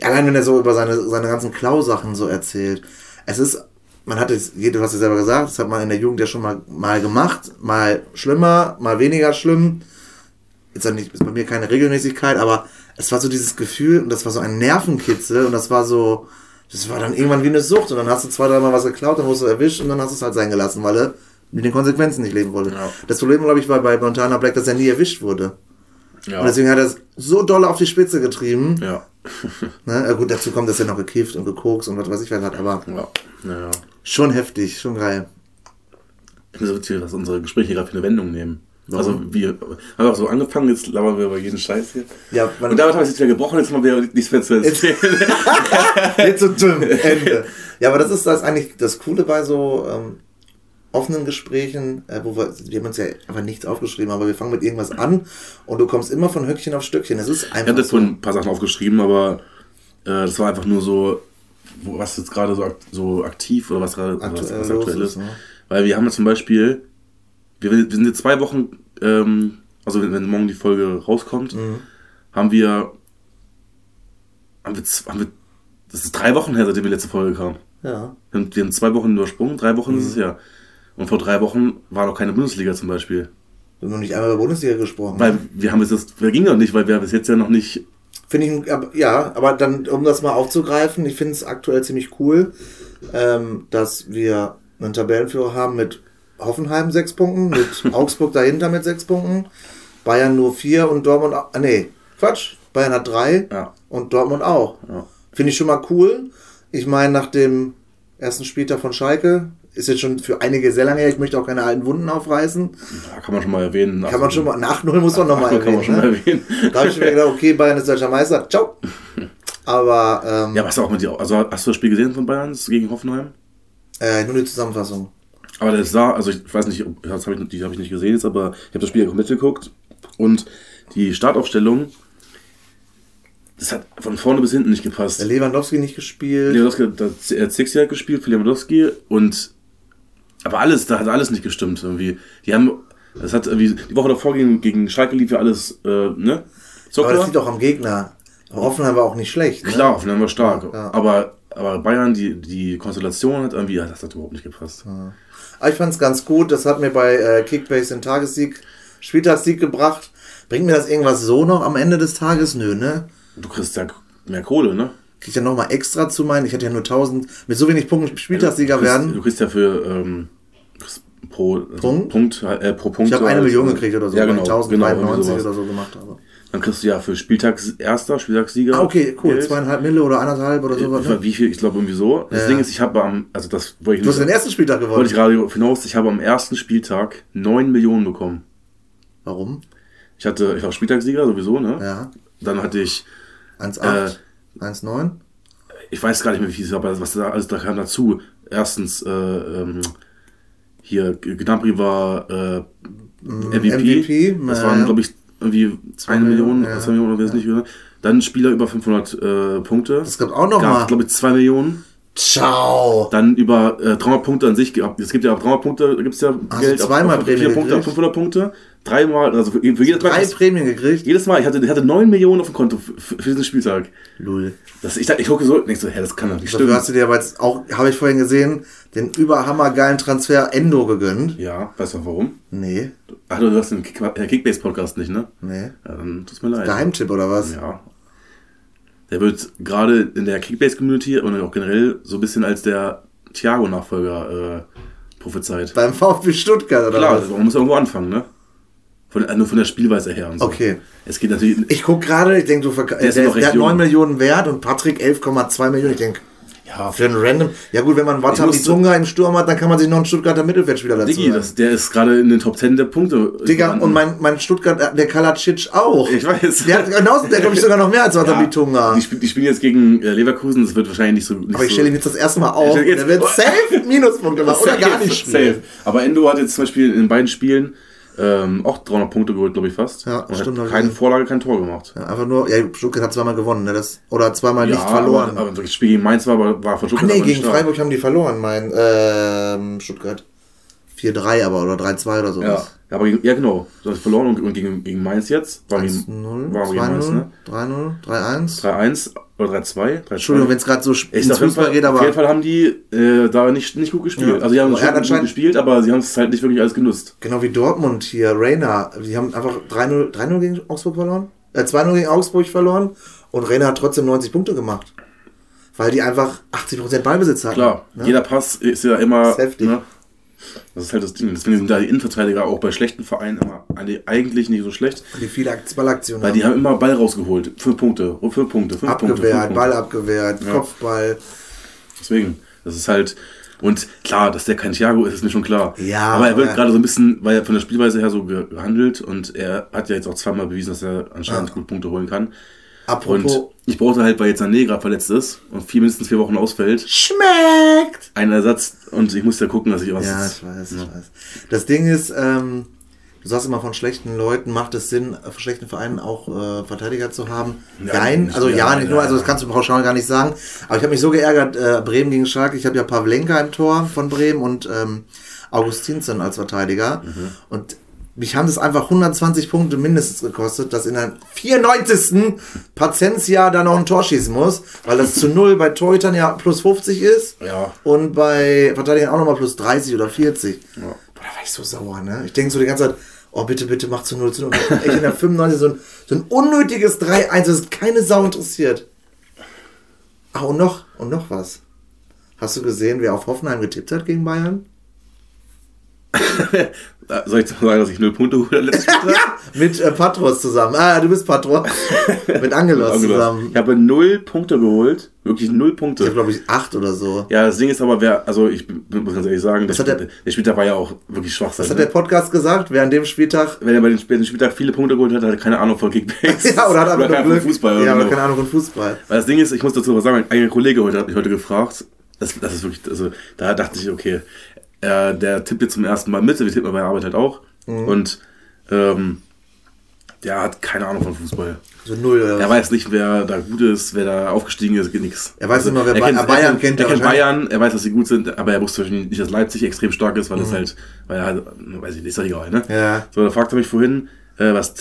Allein wenn er so über seine, seine ganzen Klausachen so erzählt. Es ist, man hat es, du hast ja selber gesagt, das hat man in der Jugend ja schon mal, mal gemacht, mal schlimmer, mal weniger schlimm. Ist dann nicht, ist bei mir keine Regelmäßigkeit, aber es war so dieses Gefühl und das war so ein Nervenkitzel und das war so, das war dann irgendwann wie eine Sucht und dann hast du zwei, dreimal was geklaut, dann wurdest du erwischt und dann hast du es halt sein gelassen, weil er mit den Konsequenzen nicht leben wollte. Ja. Das Problem, glaube ich, war bei Montana Black, dass er nie erwischt wurde. Ja. Und deswegen hat er es so doll auf die Spitze getrieben. ja. Ne? Ja, gut, dazu kommt, dass er noch gekifft und gekokst und was weiß ich was hat, aber Ja. Naja. schon heftig, schon geil. Ich finde es witzig, dass unsere Gespräche gerade für eine Wendung nehmen. Warum? Also wir haben auch so angefangen, jetzt labern wir über jeden Scheiß hier. Ja, und damit habe ich jetzt wieder gebrochen, jetzt haben wir nichts mehr zu erzählen. Jetzt so dumm, Ende. Ja, aber das ist das eigentlich das Coole bei so ähm, offenen Gesprächen, äh, wo wir, wir haben uns ja einfach nichts aufgeschrieben, aber wir fangen mit irgendwas an und du kommst immer von Höckchen auf Stöckchen. Es ist Ich einfach hatte so. vorhin ein paar Sachen aufgeschrieben, aber äh, das war einfach nur so, was jetzt gerade so, so aktiv oder was gerade was, Aktuell was los aktuell ist, ist. ne? Weil wir haben jetzt zum Beispiel, wir, wir sind jetzt zwei Wochen, ähm, also wenn, wenn morgen die Folge rauskommt, Mhm. haben wir, haben wir, haben wir, das ist drei Wochen her, seitdem die letzte Folge kam. Ja. Wir haben, wir haben zwei Wochen übersprungen, drei Wochen ist es Mhm. ja. Und vor drei Wochen war noch keine Bundesliga zum Beispiel. Wir haben noch nicht einmal über Bundesliga gesprochen. Weil wir haben es das, das ging doch nicht, weil wir bis jetzt ja noch nicht. Finde ich, ja, aber dann, um das mal aufzugreifen, ich finde es aktuell ziemlich cool, ähm, dass wir einen Tabellenführer haben mit Hoffenheim sechs Punkten, mit Augsburg dahinter mit sechs Punkten, Bayern nur vier und Dortmund, ah, nee, Quatsch, Bayern hat drei Ja. und Dortmund auch. Ja. Finde ich schon mal cool. Ich meine, nach dem ersten Spieltag von Schalke, ist jetzt schon für einige sehr lange her, ich möchte auch keine alten Wunden aufreißen. Da kann man schon mal erwähnen. Kann man schon mal, nach 0 muss man nochmal Kann man erwähnen. schon mal Ne? erwähnen. Da habe ich mir gedacht, okay, Bayern ist deutscher Meister, ciao. Aber ähm, Ja, was auch mit dir. Also hast du das Spiel gesehen von Bayern gegen Hoffenheim? äh, nur die Zusammenfassung. Aber das sah, also ich weiß nicht, das habe ich, die habe ich nicht gesehen jetzt, aber ich habe das Spiel ja komplett geguckt und die Startaufstellung, das hat von vorne bis hinten nicht gepasst. Lewandowski nicht gespielt. Lewandowski hat Zixi hat gespielt für Lewandowski und aber alles, da hat alles nicht gestimmt irgendwie. Die haben, das hat irgendwie, die Woche davor gegen, gegen Schalke lief ja alles, äh, ne? aber das liegt auch am Gegner. Hoffenheim war auch nicht schlecht. Ne? Klar, Hoffenheim war stark. Ja. Aber, aber Bayern, die, die Konstellation hat irgendwie, ja, das hat überhaupt nicht gepasst. Aber ich fand es ganz gut. Das hat mir bei äh, Kickbase den Tagessieg, Spieltagssieg gebracht. Bringt mir das irgendwas so noch am Ende des Tages? Nö, ne? Du kriegst ja mehr Kohle, ne? Krieg ich ja nochmal extra zu meinen. Ich hatte ja nur 1000. Mit so wenig Punkten Spieltagssieger kriegst, werden. Du kriegst ja für ähm, pro also Punkt? Punkt äh, pro Punkt. Ich habe eine halt, Million äh, gekriegt oder so, Ja, genau, ich genau, 1093 irgendwie sowas. oder so gemacht habe. Dann kriegst du ja für Spieltags erster, Spieltagssieger. Ah, okay, cool. Geld. Zweieinhalb Mille oder anderthalb oder sowas. Ich Ne? Wie viel? Ich glaube irgendwie so. Das Ja. Ding ist, ich habe am, also das wollte ich Du hast den ersten Spieltag gewonnen. wollte ich gerade hinaus, ich habe am ersten Spieltag 9 Millionen bekommen. Warum? Ich hatte, ich war Spieltagssieger sowieso, ne? Ja. Dann hatte ich, 1,8, 1,9. ich weiß gar nicht mehr, wie viel es war, aber was da alles da kam dazu. Erstens, äh, ähm, hier, Gnabry war äh, MVP. MVP, Das waren, glaube ich, irgendwie Zwei eine Million, Millionen, ja. zwei Millionen, oder weiß nicht, wieder. Dann Spieler über 500 äh, Punkte. Das gab auch noch mal. glaube ich, 2 Millionen. Ciao. Dann über äh, 300 Punkte an sich. Es gibt ja ab 300 Punkte, da gibt es ja Geld. ab- zweimal ab Prämie 4 Punkte, ab gekriegt? 500 Punkte. Dreimal, also für, für jedes Mal. Drei Prämien gekriegt. Jedes Mal, ich hatte, ich hatte 9 Millionen auf dem Konto für, für diesen Spieltag. Lull. Das, ich, ich gucke so, denk so, hä, das kann doch nicht Dafür stimmen. hast du dir aber jetzt auch, habe ich vorhin gesehen, den überhammergeilen Transfer Endo gegönnt. Ja, weißt du warum? Nee, Ach, du hast den Kick, äh, Kickbase-Podcast nicht, ne? nee. Ja, dann tut's mir leid. Geheimtipp oder was? Ja. Der wird gerade in der Kickbase-Community und auch generell so ein bisschen als der Thiago-Nachfolger äh, prophezeit. Beim VfB Stuttgart oder Klar, was? man muss irgendwo anfangen, ne? Von, nur von der Spielweise her und so. Okay. Es geht natürlich. Ich guck gerade, ich denke, du verka- Der der, der hat 9 jung. Millionen wert und Patrick 11,2 Millionen. Ich denke, ja, für einen Random. Ja gut, wenn man Watabi muss- Tunga im Sturm hat, dann kann man sich noch einen Stuttgarter Mittelfeldspieler dazu Diggi, das, der ist gerade in den Top 10 der Punkte. Digga, und mein, mein Stuttgart, der Kalacic auch. Ich weiß. Der hat genauso, der glaube ich sogar noch mehr als Watabi ja, die, spiel, die spielen jetzt gegen äh, Leverkusen, das wird wahrscheinlich nicht so. Nicht Aber ich so, stelle ihn jetzt das erste Mal auf. Der wird safe Minuspunkte machen oder gar nicht spielen. Safe. Aber Endo hat jetzt zum Beispiel in beiden Spielen ähm, auch 300 Punkte geholt, glaube ich fast. Ja, und stimmt, hat keine. Vorlage, kein Tor gemacht. Ja, einfach nur, ja, Stuttgart hat zweimal gewonnen, ne? Das, oder zweimal nicht Ja, verloren. Aber, aber das Spiel gegen Mainz war, war, von Ach Stuttgart nee, aber nicht gegen. Freiburg haben die verloren, mein ähm, Stuttgart. 4-3 aber oder 3-2 oder so. Ja, aber ja genau. Du hast verloren und, und gegen, gegen Mainz jetzt. War gegen, 1-0, war gegen Mainz, 2-0, ne? 3-0, 3-1. 3-1 oder 3-2. 3-2. Entschuldigung, wenn es gerade so ins auf Fußball Fall, geht, auf aber jeden Fall haben die äh, da nicht, nicht gut gespielt. Ja. Also die haben Aber schon gut anscheinend- gespielt, aber sie haben es halt nicht wirklich alles genutzt. genau wie Dortmund hier, Reina, die haben einfach 3-0 3-0 gegen Augsburg verloren, äh, 2-0 gegen Augsburg verloren und Reina hat trotzdem 90 Punkte gemacht. Weil die einfach 80% Ballbesitz hatten. Klar, ne? jeder Pass ist ja immer. Ist heftig. Ne? Das ist halt das Ding. Deswegen sind da die Innenverteidiger auch bei schlechten Vereinen immer eigentlich nicht so schlecht. Die viele Akt- Ballaktionen Weil die haben immer Ball rausgeholt. Fünf Punkte, fünf Punkte, fünf Punkte. Abgewehrt. Ball abgewehrt, Ja. Kopfball. Deswegen, das ist halt. Und klar, dass der kein Thiago ist, ist mir schon klar. Ja, aber er wird gerade so ein bisschen, weil er von der Spielweise her so ge- gehandelt und er hat ja jetzt auch zweimal bewiesen, dass er anscheinend Ja. gut Punkte holen kann. Apropos, Und ich brauchte halt, weil jetzt Sané gerade verletzt ist und vier, mindestens vier Wochen ausfällt, schmeckt! einen Ersatz und ich muss ja gucken, dass ich was. Ja, ich weiß, ich weiß. Das Ding ist, ähm, du sagst immer, von schlechten Leuten macht es Sinn, von schlechten Vereinen auch äh, Verteidiger zu haben. Ja, Nein, also ja, nicht nur, also das kannst du pauschal gar nicht sagen. Aber ich habe mich so geärgert, äh, Bremen gegen Schalke, ich habe ja Pavlenka im Tor von Bremen und ähm, Augustinsen als Verteidiger. Mhm. Und mich haben das einfach 120 Punkte mindestens gekostet, dass in der 94. Paziencia da noch ein Tor schießen muss, weil das zu null bei Torhütern ja plus 50 ist. Ja. Und bei Verteidigern auch nochmal plus 30 oder 40. Ja. Boah, da war ich so sauer, ne? Ich denke so die ganze Zeit, oh bitte, bitte mach zu 0 zu 0. Und echt in der 95 so ein, so ein unnötiges 3-1, das ist keine Sau interessiert. Ah, und noch, und noch was. Hast du gesehen, wer auf Hoffenheim getippt hat gegen Bayern? Soll ich sagen, dass ich null Punkte geholt habe letztes? Ja, mit äh, Patros zusammen. Ah, du bist Patros. mit Angelos Angelos. zusammen. Ich habe null Punkte geholt. Wirklich null Ich Punkte. habe, glaube ich, acht oder so. Ja, das Ding ist aber, wer, also ich muss ganz ehrlich sagen, der, hat der- Spiel, der Spieltag war ja auch wirklich schwach. Was hat der Podcast gesagt? Wer an dem Spieltag Wenn er bei späten Spieltag viele Punkte geholt hat, hat er keine Ahnung von Kickbacks. Ja, oder hat einfach keine Ahnung von Fußball. ja, oder keine Ahnung von Fußball. Weil das Ding ist, ich muss dazu was sagen, mein eigener Kollege heute hat mich heute gefragt. Das, das ist wirklich, also da dachte ich, okay, äh, der tippt jetzt zum ersten Mal mit, wir tippen bei der Arbeit halt auch. Mhm. Und ähm, der hat keine Ahnung von Fußball. So null oder Er was? weiß nicht, wer da gut ist, wer da aufgestiegen ist, geht nichts. Er weiß nur, wer er kennt, Bayern er kennt, er er kennt. Bayern, er weiß, dass sie gut sind, aber er wusste nicht, dass Leipzig extrem stark ist, weil Mhm. das halt, weil er halt, weiß ich, nicht, ist doch egal, ne? Ja. So, da fragte er mich vorhin, äh, was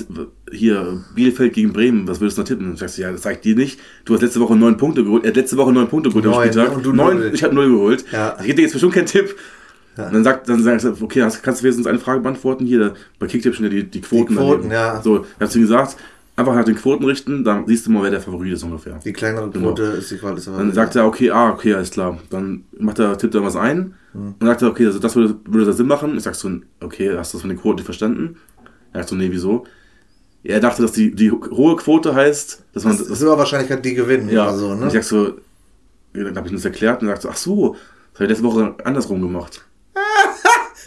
hier, Bielefeld gegen Bremen, was würdest du da tippen? Und ich sagte, ja, das ich dir nicht. Du hast letzte Woche neun Punkte geholt, er hat letzte Woche neun Punkte geholt am Neun, Spieltag. und du neun, ich habe null geholt. Ja. Ich gebe dir jetzt bestimmt keinen Tipp. Und dann sagt, dann sagst du, okay, hast, kannst du wenigstens eine Frage beantworten? Hier, bei Kicktip schon die, die Quoten. Die Quoten, daneben. ja. So, hast du ihm gesagt, einfach nach den Quoten richten, dann siehst du mal, wer der Favorit ist ungefähr. Die kleinere Quote ist die Qualität. Dann sagt er, okay, ah, okay, alles klar. Dann macht er, tippt er was ein Hm. und sagt er, okay, also das würde, würde das Sinn machen. Ich sag so, okay, hast du das von den Quoten verstanden? Er sagt so, nee, wieso? Er dachte, dass die, die hohe Quote heißt, dass man. das ist immer Wahrscheinlichkeit, die gewinnen ja, oder so, ne? ich sag so, dann habe ich ihm das erklärt und er sagt so, ach so, das habe ich letzte Woche andersrum gemacht.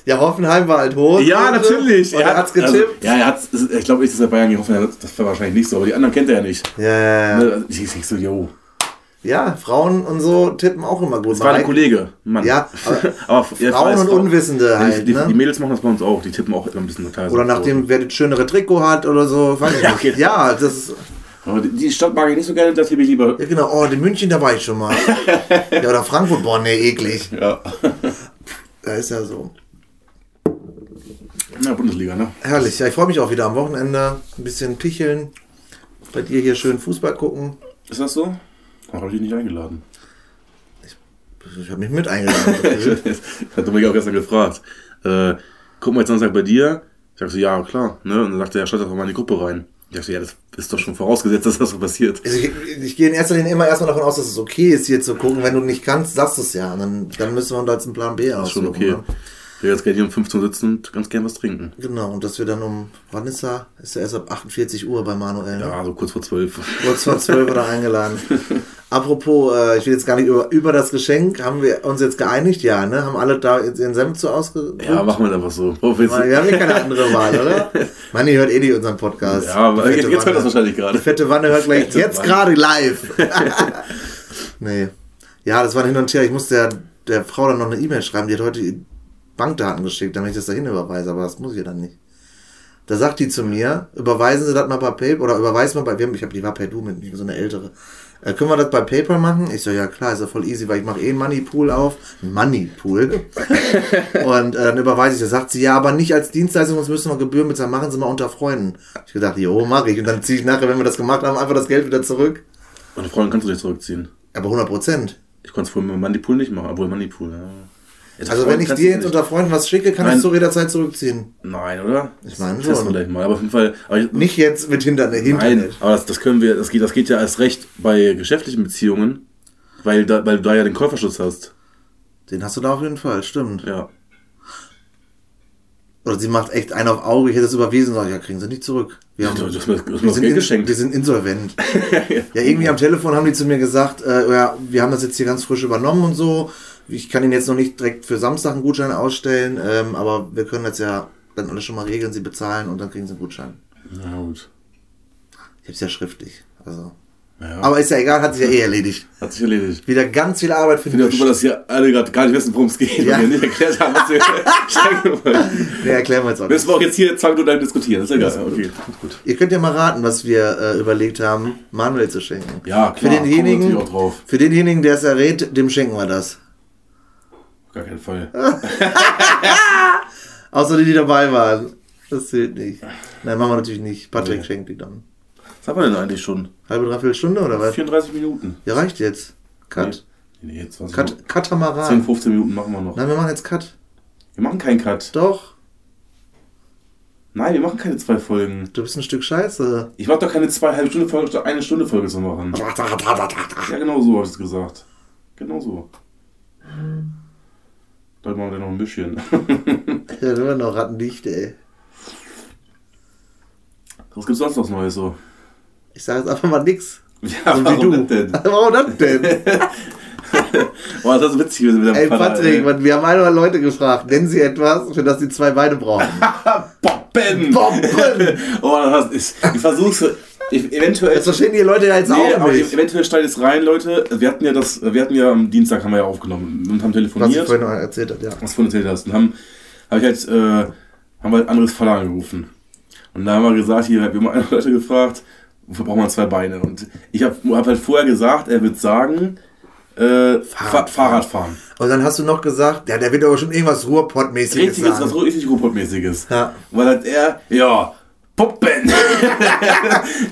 Ja, Hoffenheim war halt hoch. Ja, natürlich. Er hat's getippt. Also, ja, er hat's, ich glaube nicht, dass er Bayern gegen Hoffenheim hat. Das war wahrscheinlich nicht so, aber die anderen kennt er ja nicht. ja, ja, ja. Ne, Ich, ich so, yo. ja, Frauen und so tippen auch immer gut. Das war ein Kollege, Mann. Ja, aber aber Frauen und Unwissende halt, die, ne? die Mädels machen das bei uns auch, die tippen auch immer ein bisschen teilweise. Oder nachdem, wer das schönere Trikot hat oder so. Weiß ich Ja, okay. ja, das ist. Aber die- die Stadt mag ich nicht so gerne, das liebe ich lieber. Ja, genau. Oh, in München, da war ich schon mal. ja, oder Frankfurt, boah, nee, eklig. Ja. Da ist ja so. Na, Bundesliga, ne? Herrlich. Ja, ich freue mich auch wieder am Wochenende. Ein bisschen picheln. Bei dir hier schön Fußball gucken. Ist das so? Habe ich dich nicht eingeladen. Ich habe mich mit eingeladen. Hat Dominik auch gestern gefragt. Äh, gucken wir jetzt Samstag bei dir? Ich sag so, ja, klar. Ne? Und dann sagt er, ja, schalt doch mal in die Gruppe rein. Ich so, ja, das ist doch schon vorausgesetzt, dass das so passiert. Also ich, ich gehe in erster Linie immer erstmal davon aus, dass es okay ist, hier zu gucken. Wenn du nicht kannst, sagst du es ja. Und dann, dann müssen wir uns als einen Plan B Das ist schon aussuchen. okay. Ne? Ich will jetzt gerne hier um 15 Uhr sitzen und ganz gern was trinken. Genau, und dass wir dann um, wann ist er? Ist er erst ab 48 Uhr bei Manuel? Ne? Ja, so kurz vor 12. Kurz vor 12 oder eingeladen. Apropos, äh, ich will jetzt gar nicht über, über das Geschenk, haben wir uns jetzt geeinigt? Ja, ne? Haben alle da jetzt ihren Senf zu ausgedrückt? Ja, machen wir einfach so. Weil Wir haben hier keine andere Wahl, oder? Manni hört eh nicht unseren Podcast. Ja, aber Die jetzt, jetzt hört das wahrscheinlich Die gerade. fette Wanne hört gleich jetzt gerade live. nee. Ja, das war ein Hin und Her. Ich musste der, der Frau dann noch eine E-Mail schreiben. Die hat heute die Bankdaten geschickt, damit ich das dahin überweise. Aber das muss ich ja dann nicht. Da sagt die zu mir, überweisen Sie das mal bei PayPal oder überweisen wir bei, wir haben, ich habe die war per Du mit mir, so eine ältere. Äh, können wir das bei PayPal machen? Ich so, ja klar, ist ja voll easy, weil ich mache eh einen Moneypool auf. Moneypool. und äh, dann überweise ich das. Sagt sie, ja, aber nicht als Dienstleistung, sonst müssen wir Gebühren bezahlen. Machen Sie mal unter Freunden. Ich gedacht, jo, mache ich. Und dann ziehe ich nachher, wenn wir das gemacht haben, einfach das Geld wieder zurück. Meine Freundin kannst du dich zurückziehen. Aber 100 Prozent. Ich konnte es vorhin mit Moneypool nicht machen, obwohl Moneypool, ja. Jetzt Also wenn ich dir jetzt unter Freunden was schicke, kann ich Nein. es zu jederzeit zurückziehen. Nein, oder? Ich meine Das schon. wir gleich mal. Aber auf jeden Fall. Ich, Nicht jetzt mit Internet. Nein, Internet. aber das, das können wir, das geht, das geht ja erst recht bei geschäftlichen Beziehungen, weil, da, weil du da ja den Käuferschutz hast. Den hast du da auf jeden Fall, stimmt. Ja. Oder sie macht echt einen auf Auge, ich hätte es überwiesen, sag ich, ja, kriegen sie nicht zurück. Wir, haben, mir, du hast mir wir, das sind, in, geschenkt. wir sind insolvent. ja, irgendwie am Telefon haben die zu mir gesagt, äh, ja, wir haben das jetzt hier ganz frisch übernommen und so. Ich kann Ihnen jetzt noch nicht direkt für Samstag einen Gutschein ausstellen, ähm, aber wir können jetzt ja dann alles schon mal regeln, sie bezahlen und dann kriegen sie einen Gutschein. Ja, gut. Ich hab's ja schriftlich. Also. Ja, Aber ist ja egal, hat sich ja eh erledigt. hat sich erledigt. Wieder ganz viel Arbeit für Ich finde die das super, dass hier alle gerade gar nicht wissen, worum es geht, Ja. weil wir nicht erklärt haben, was wir schenken wollen. Nee, erklären wir jetzt auch. Müssen wir auch jetzt hier zwei Minuten lang diskutieren, das ist egal. Okay, gut. Ihr könnt ja mal raten, was wir äh, überlegt haben, Manuel zu schenken. Ja, klar, Für denjenigen, für denjenigen, der es errät, dem schenken wir das. Gar keinen Fall. Außer die, die dabei waren. Das zählt nicht. Nein, machen wir natürlich nicht. Patrick Nee. schenkt die dann. Was haben wir denn eigentlich schon? Halbe, dreiviertel Stunde oder was? 34 Minuten. Ja, reicht jetzt. Cut. Nee, nee 20 Cut. Katamaran. 10, 15 Minuten machen wir noch. Nein, wir machen jetzt Cut. Wir machen keinen Cut. Doch. Nein, wir machen keine zwei Folgen. Du bist ein Stück Scheiße. Ich mach doch keine zwei halbe Stunde Folge, statt eine Stunde Folge zu machen. Ja, genau so habe ich es gesagt. Genau so. Dann machen wir noch ein bisschen. Ja, immer noch rattendicht, ey. Was gibt's sonst noch Neues so? Ich sage jetzt einfach mal nix. Ja, So wie warum du. denn? Warum das denn? Boah, das ist witzig mit dem Ey, Patrick, ey. wir haben einmal Leute gefragt, nennen sie etwas, für das sie zwei Beine brauchen. Boppen! Boppen! oh, das ist, ich versuch's. Eventuell. Das verstehen die Leute ja jetzt Nee, auch nicht. eventuell steigt es rein, Leute. Wir hatten ja das, wir hatten ja am Dienstag haben wir ja aufgenommen und haben Was ich telefoniert. vorhin noch erzählt habe, ja. was du vorhin erzählt hast. Und haben, hab ich halt, äh, haben wir halt anderes Vater angerufen. Und da haben wir gesagt, hier, wir haben eine Leute gefragt, wofür braucht man zwei Beine? Und ich habe hab halt vorher gesagt, er wird sagen, äh, Fahrrad, Fahrrad fahren. Und dann hast du noch gesagt, ja, der wird aber schon irgendwas Ruhrpott-mäßiges Richtiges, sagen. was richtig Robotmäßiges. Ja. Weil halt er, ja, Puppen!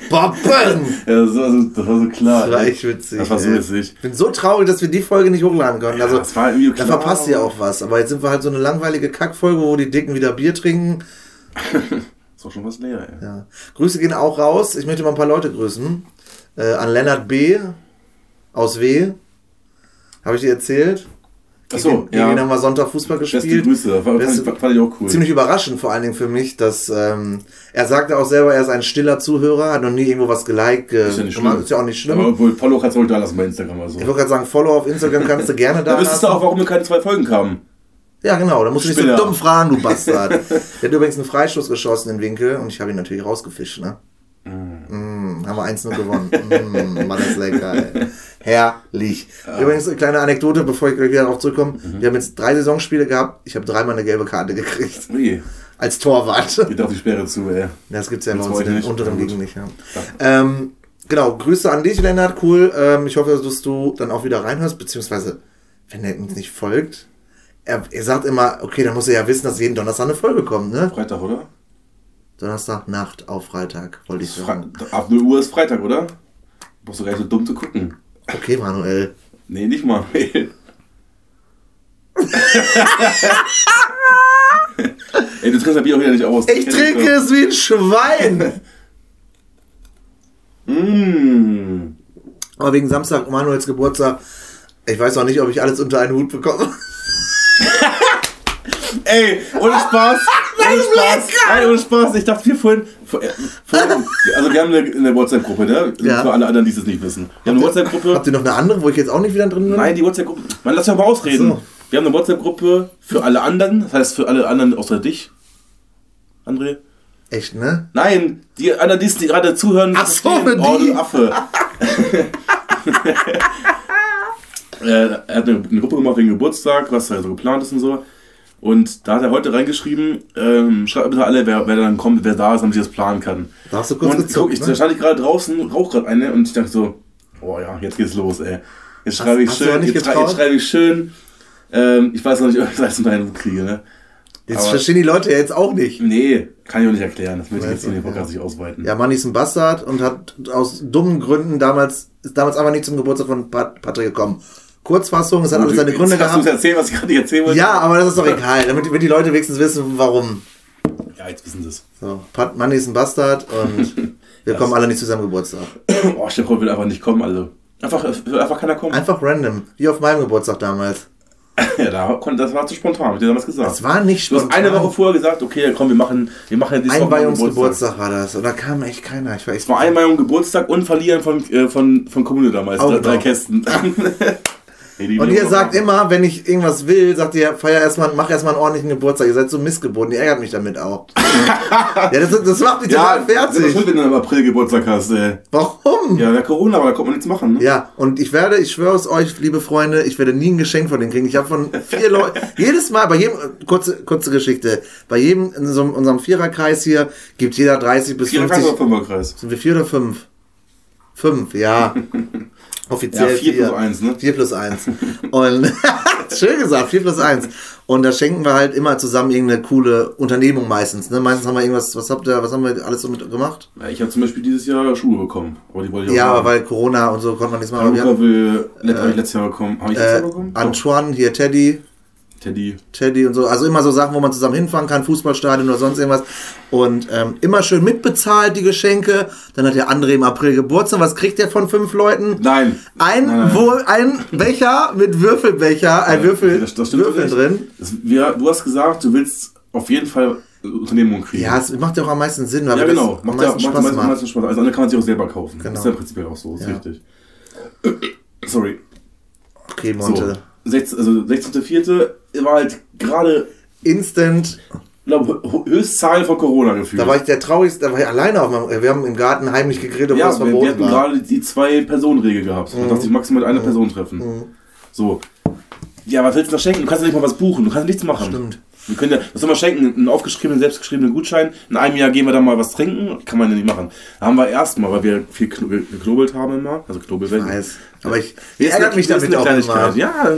Boppen! ja, das, war so, das war so klar. Das war echt witzig. Das war so witzig. Ich bin so traurig, dass wir die Folge nicht hochladen können. Ja, also, das war irgendwie da klar. verpasst ihr auch was. Aber jetzt sind wir halt so eine langweilige Kackfolge, wo die Dicken wieder Bier trinken. Ist auch schon was leer, ey. Ja. Grüße gehen auch raus. Ich möchte mal ein paar Leute grüßen. Äh, an Lennart B. aus W. Habe ich dir erzählt? Achso, Gegen, gegen ja. den haben wir Sonntag Fußball Beste gespielt. Grüße. Das fand, Beste- fand, fand ich auch cool. Ziemlich überraschend vor allen Dingen für mich, dass ähm, er sagte auch selber, er ist ein stiller Zuhörer, hat noch nie irgendwo was geliked. Ge Ist ja nicht schlimm. Ist ja auch nicht schlimm. Aber obwohl, Follow kannst du auch da lassen bei Instagram oder so. ich wollte gerade sagen, Follow auf Instagram kannst du gerne da Da wüsstest du lassen. auch, warum wir keine zwei Folgen kamen. Ja, genau, da musst du nicht so dumm fragen, du Bastard. der hat übrigens einen Freistoß geschossen in Winkel und ich habe ihn natürlich rausgefischt, ne? Haben wir 1-0 gewonnen. mm, Mann, ist lecker, ey. Herrlich. Übrigens, eine kleine Anekdote, bevor ich gleich wieder darauf zurückkomme. Mhm. Wir haben jetzt drei Saisonspiele gehabt. Ich habe dreimal eine gelbe Karte gekriegt. Ui, Als Torwart. geht auf die Sperre zu, ey. Das gibt's ja bei uns in den unteren Ja. Ligen nicht. Ja. Ähm, genau, Grüße an dich, Lennart. Cool. Ähm, ich hoffe, dass du dann auch wieder reinhörst, beziehungsweise, wenn er uns nicht folgt. Er, er sagt immer, okay, dann muss er ja wissen, dass jeden Donnerstag eine Folge kommt, ne? Freitag, oder? Donnerstag, Nacht auf Freitag, wollte ich sagen. ab 0 Uhr ist Freitag, oder? Brauchst du gar nicht so dumm zu gucken. Okay, Manuel. Nee, nicht mal. Ey, du trinkst das Bier auch wieder nicht aus. Ich trinke es wie ein Schwein. Mmh. Aber wegen Samstag, Manuels Geburtstag, ich weiß auch nicht, ob ich alles unter einen Hut bekomme. Ey, ohne Spaß. Ohne Spaß. Nein, ohne Spaß. Ich dachte, wir vorhin, vor- äh, vorhin also wir haben eine, eine WhatsApp-Gruppe, ne? Ja. Für alle anderen, die es nicht wissen. Wir haben eine WhatsApp-Gruppe. Habt ihr noch eine andere, wo ich jetzt auch nicht wieder drin bin? Nein, die WhatsApp-Gruppe. Man, lass mich mal ausreden. So. Wir haben eine WhatsApp-Gruppe für alle anderen, das heißt für alle anderen außer dich, André. Echt, ne? Nein, die anderen, die gerade zuhören. Ach so, verstehen. Oh, du Affe. Äh, er hat eine, eine Gruppe gemacht wegen Geburtstag, was da so geplant ist und so. Und da hat er heute reingeschrieben, ähm, schreibt bitte alle, wer, wer dann kommt, wer da ist, damit ich das planen kann. Da hast du kurz und gezuckt, guck, ich, ne? da stand ich gerade draußen, rauch gerade eine und ich dachte so, oh ja, jetzt geht's los, ey. Jetzt schreibe ich schön, jetzt, schrei- jetzt schreibe ich schön. Ähm, ich weiß noch nicht, ob ich das einen Hut kriege, ne? Jetzt aber- verstehen die Leute ja jetzt auch nicht. Nee, kann ich auch nicht erklären. Das möchte ich jetzt in nicht, Podcast nicht ausweiten. Ja, Manni ist ein Bastard und hat aus dummen Gründen damals, ist damals einfach nicht zum Geburtstag von Pat Patrick gekommen. Kurzfassung, es hat alles seine Gründe Jetzt Hast du gehabt. erzählen, was ich gerade erzählen wollte? Ja, aber das ist doch egal, damit, damit die Leute wenigstens wissen, warum. Ja, jetzt wissen sie es. So, Pat Manni ist ein Bastard und wir kommen alle nicht zu seinem Geburtstag. Oh, Stefan will einfach nicht kommen, also. Einfach, einfach keiner kommen. Einfach random, wie auf meinem Geburtstag damals. Ja, da konnte, das war zu spontan, hab ich dir damals gesagt. Das war nicht du hast spontan. eine Woche vorher gesagt, okay, komm, wir machen, wir machen jetzt meinen Einweihungsgeburtstag war das. Und da kam echt keiner. Ich war echt war einmal um Geburtstag und Verlieren von, äh, von, von Kommune damals. Auch drei, drei noch. Kästen. Hey, Und ihr sagt immer, wenn ich irgendwas will, sagt ihr, feier erstmal, mach erstmal einen ordentlichen Geburtstag. Ihr seid so missgeboren, ihr ärgert mich damit auch. ja, das, das macht mich Ja, total das fertig. schön, wenn du im April Geburtstag hast, ey. Warum? Ja. Ja, wäre Corona, aber da konnte man nichts machen, ne? und ich werde, ich schwöre es euch, liebe Freunde, ich werde nie ein Geschenk von denen kriegen. Ich habe von vier Leuten, jedes Mal, bei jedem, kurze, kurze Geschichte, bei jedem in so unserem Viererkreis hier gibt jeder 30 bis Vier 50. Kreis oder Fünferkreis? Sind wir vier oder fünf? Fünf, ja. Offiziell Ja, vier plus eins, ne? 4 plus 1. Und schön gesagt, 4 plus 1. Und da schenken wir halt immer zusammen irgendeine coole Unternehmung meistens. Ne? Meistens haben wir irgendwas, was habt ihr, was haben wir alles so mit gemacht? Ja, ich habe zum Beispiel dieses Jahr Schuhe bekommen. Aber die wollte ich Ja, aber weil Corona und so konnte man nichts machen. Luca will, äh, habe ich letztes Jahr bekommen. Habe ich letztes äh, Jahr bekommen? Doch. Antoine, hier Teddy, Teddy. Teddy und so. Also immer so Sachen, wo man zusammen hinfahren kann, Fußballstadion oder sonst irgendwas. Und ähm, immer schön mitbezahlt die Geschenke. Dann hat der André im April Geburtstag. Was kriegt der von fünf Leuten? Nein. Ein, Nein, nein. Wo, ein Becher mit Würfelbecher, ein Würfel, Das, das Würfel drin. Das, wir, du hast gesagt, du willst auf jeden Fall Unternehmung kriegen. Ja, es macht ja auch am meisten Sinn, weil Ja, genau. am Macht, ja, meisten macht, Spaß macht, macht. macht Spaß. Also andere kann man sich auch selber kaufen. Genau. Das ist ja prinzipiell auch so, ist Ja. richtig. Sorry. Okay, So. Monte. 16, also 16.04. war halt gerade, Instant, ich glaube, Höchstzahl von Corona gefühlt. da war ich der traurigste, da war ich alleine auf meinem, wir haben im Garten heimlich gegrillt, obwohl ja, es wir, wir verboten hatten war. Mhm. gerade die Zwei-Personen-Regel gehabt. Man darf sich maximal eine Person treffen. So. Ja, was willst du noch schenken? Du kannst ja nicht mal was buchen, du kannst nichts machen. Stimmt. Wir können ja, was soll man schenken? Einen aufgeschriebenen, selbstgeschriebenen Gutschein. In einem Jahr gehen wir dann mal was trinken. Kann man ja nicht machen. Da haben wir erstmal, weil wir viel kno- geknobelt haben immer. Also Knobelwellen. Weiß. Aber ich, ich ärgert mich damit auch immer. Ja,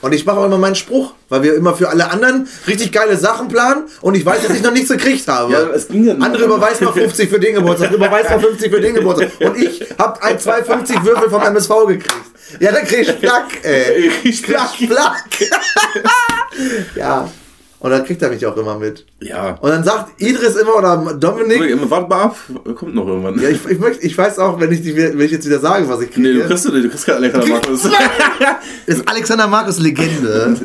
Und ich mache auch immer meinen Spruch, weil wir immer für alle anderen richtig geile Sachen planen und ich weiß, dass ich noch nichts gekriegt habe. Ja, es ging ja nicht. Andere überweist mal 50 für den Geburtstag, überweist mal 50 für den Geburtstag. Und ich hab ein 250 Würfel vom MSV gekriegt. Ja, dann krieg ich Plack, ey. Ich Plack, Plack. ja. Und dann kriegt er mich auch immer mit. ja. Und dann sagt Idris immer oder Dominik, Warte mal ab, kommt noch irgendwann. ja, ich, ich, möchte, ich weiß auch, wenn ich, die, wenn ich jetzt wieder sage, was ich kriege, nee, du kriegst, du kriegst keinen Alexander Markus. ist Alexander Markus Legende.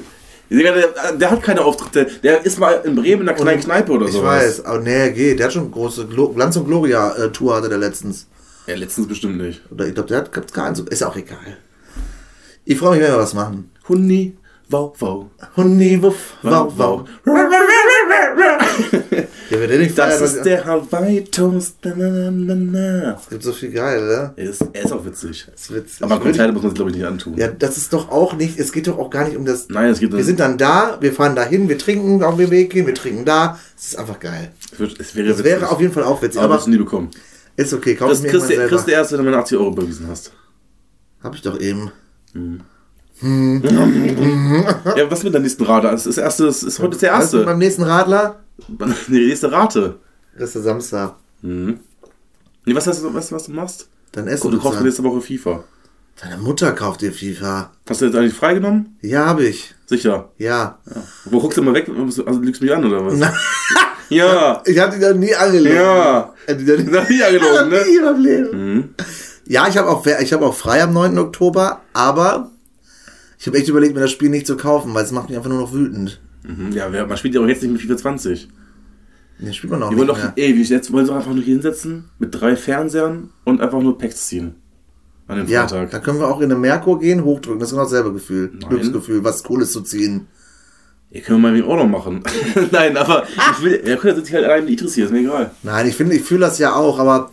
Der, der hat keine Auftritte. Der ist mal in Bremen in einer kleinen Kneipe oder so. Ich weiß, aber nee, geht. Der hat schon große Glo Glanz und Gloria-Tour hatte der letztens. Ja, letztens bestimmt nicht. Oder ich glaube, der hat gab's keinen. so- Ist auch egal. Ich freue mich, wenn wir was machen. Hundi, wow, wow. Hundi, wuff, wow, wow. Ja, wer den nicht Das feiert, ist der Hawaii Toast. Na, na, na, na. Es gibt so viel geil, ne? Er ist, er ist auch witzig. Das ist witzig. Aber Konzerte muss man sich, glaube ich, nicht antun. Ja, das ist doch auch nicht, es geht doch auch gar nicht um das. Nein, es geht Wir sind dann da, wir fahren dahin, wir trinken auf dem Weg hin, wir trinken da. Es ist einfach geil. es, wird, es wäre Das witzig. wäre auf jeden Fall auch witzig, aber aber du nie bekommen. ist okay, kauf Das mir kriegst irgendwann du kriegst du erst, wenn du meine 80 Euro bewiesen hast. Hab ich doch eben. Ja, was mit der nächsten Rate? Das ist, erste, das ist heute der Also erste. beim nächsten Radler, Die nächste Rate. das ist der Samstag. Mhm. Nee, was, hast du, was, was du machst? Dann essen Oh, du kaufst nächste Woche FIFA. Deine Mutter kauft dir FIFA. Hast du jetzt eigentlich freigenommen? Ja, hab ich. Sicher. Ja. Wo guckst du mal weg? Also lügst du mich an oder was? Ja. ich hab die da nie angelogen. Ja. Äh, Die da nie, ist angelogen, ne? nie in meinem Leben. Mhm. Ja, ich habe auch, ich hab auch frei am 9. Oktober, aber ich habe echt überlegt, mir das Spiel nicht zu kaufen, weil es macht mich einfach nur noch wütend. Mhm. Ja, man spielt ja auch jetzt nicht mit FIFA 20. Den spielt man auch Die nicht wollen doch, ey, jetzt wollen sie einfach nur hier hinsetzen mit drei Fernsehern und einfach nur Packs ziehen. An dem Ja, Freitag. da können wir auch in eine Merkur gehen, hochdrücken. Das ist genau dasselbe Gefühl. Glücksgefühl, was Cooles zu ziehen. Ihr können wir mal auch noch machen. Nein, aber ich will, ja, könnte sich halt allein nicht interessieren, ist mir egal. Nein, ich finde, ich fühle das ja auch, aber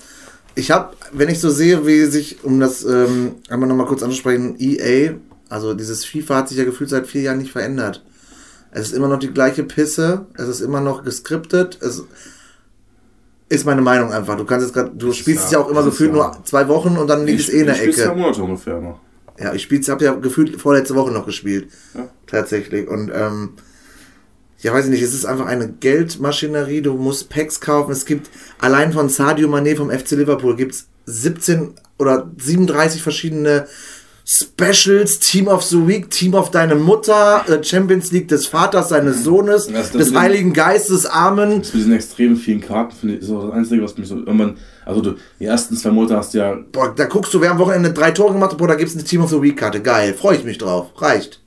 ich habe, wenn ich so sehe, wie sich, um das ähm, einmal nochmal kurz anzusprechen, EA, also dieses FIFA hat sich ja gefühlt seit vier Jahren nicht verändert. Es ist immer noch die gleiche Pisse, es ist immer noch geskriptet, es ist meine Meinung einfach. Du kannst jetzt gerade, du spielst ja- es ja auch immer gefühlt ja- nur zwei Wochen und dann liegt es eh in der ich spiel's zwei Ecke. Monate ungefähr noch. Ja, ich spiel's, habe ja gefühlt vorletzte Woche noch gespielt. Ja. Tatsächlich. Und ähm, ja, weiß ich nicht, es ist einfach eine Geldmaschinerie. Du musst Packs kaufen. Es gibt allein von Sadio Mané vom FC Liverpool gibt's 17 oder 37 verschiedene Specials, Team of the Week, Team of deine Mutter, äh, Champions League des Vaters, seines Sohnes, Das- das des sind- Heiligen Geistes, Amen. Das mit diesen extrem vielen Karten finde ich ist auch das Einzige, was mich so irgendwann. Also du, die ersten zwei Monate hast du ja. Boah, da guckst du, wer am Wochenende drei Tore gemacht hat, boah, da gibt's eine Team of the Week Karte. Geil, freue ich mich drauf. Reicht.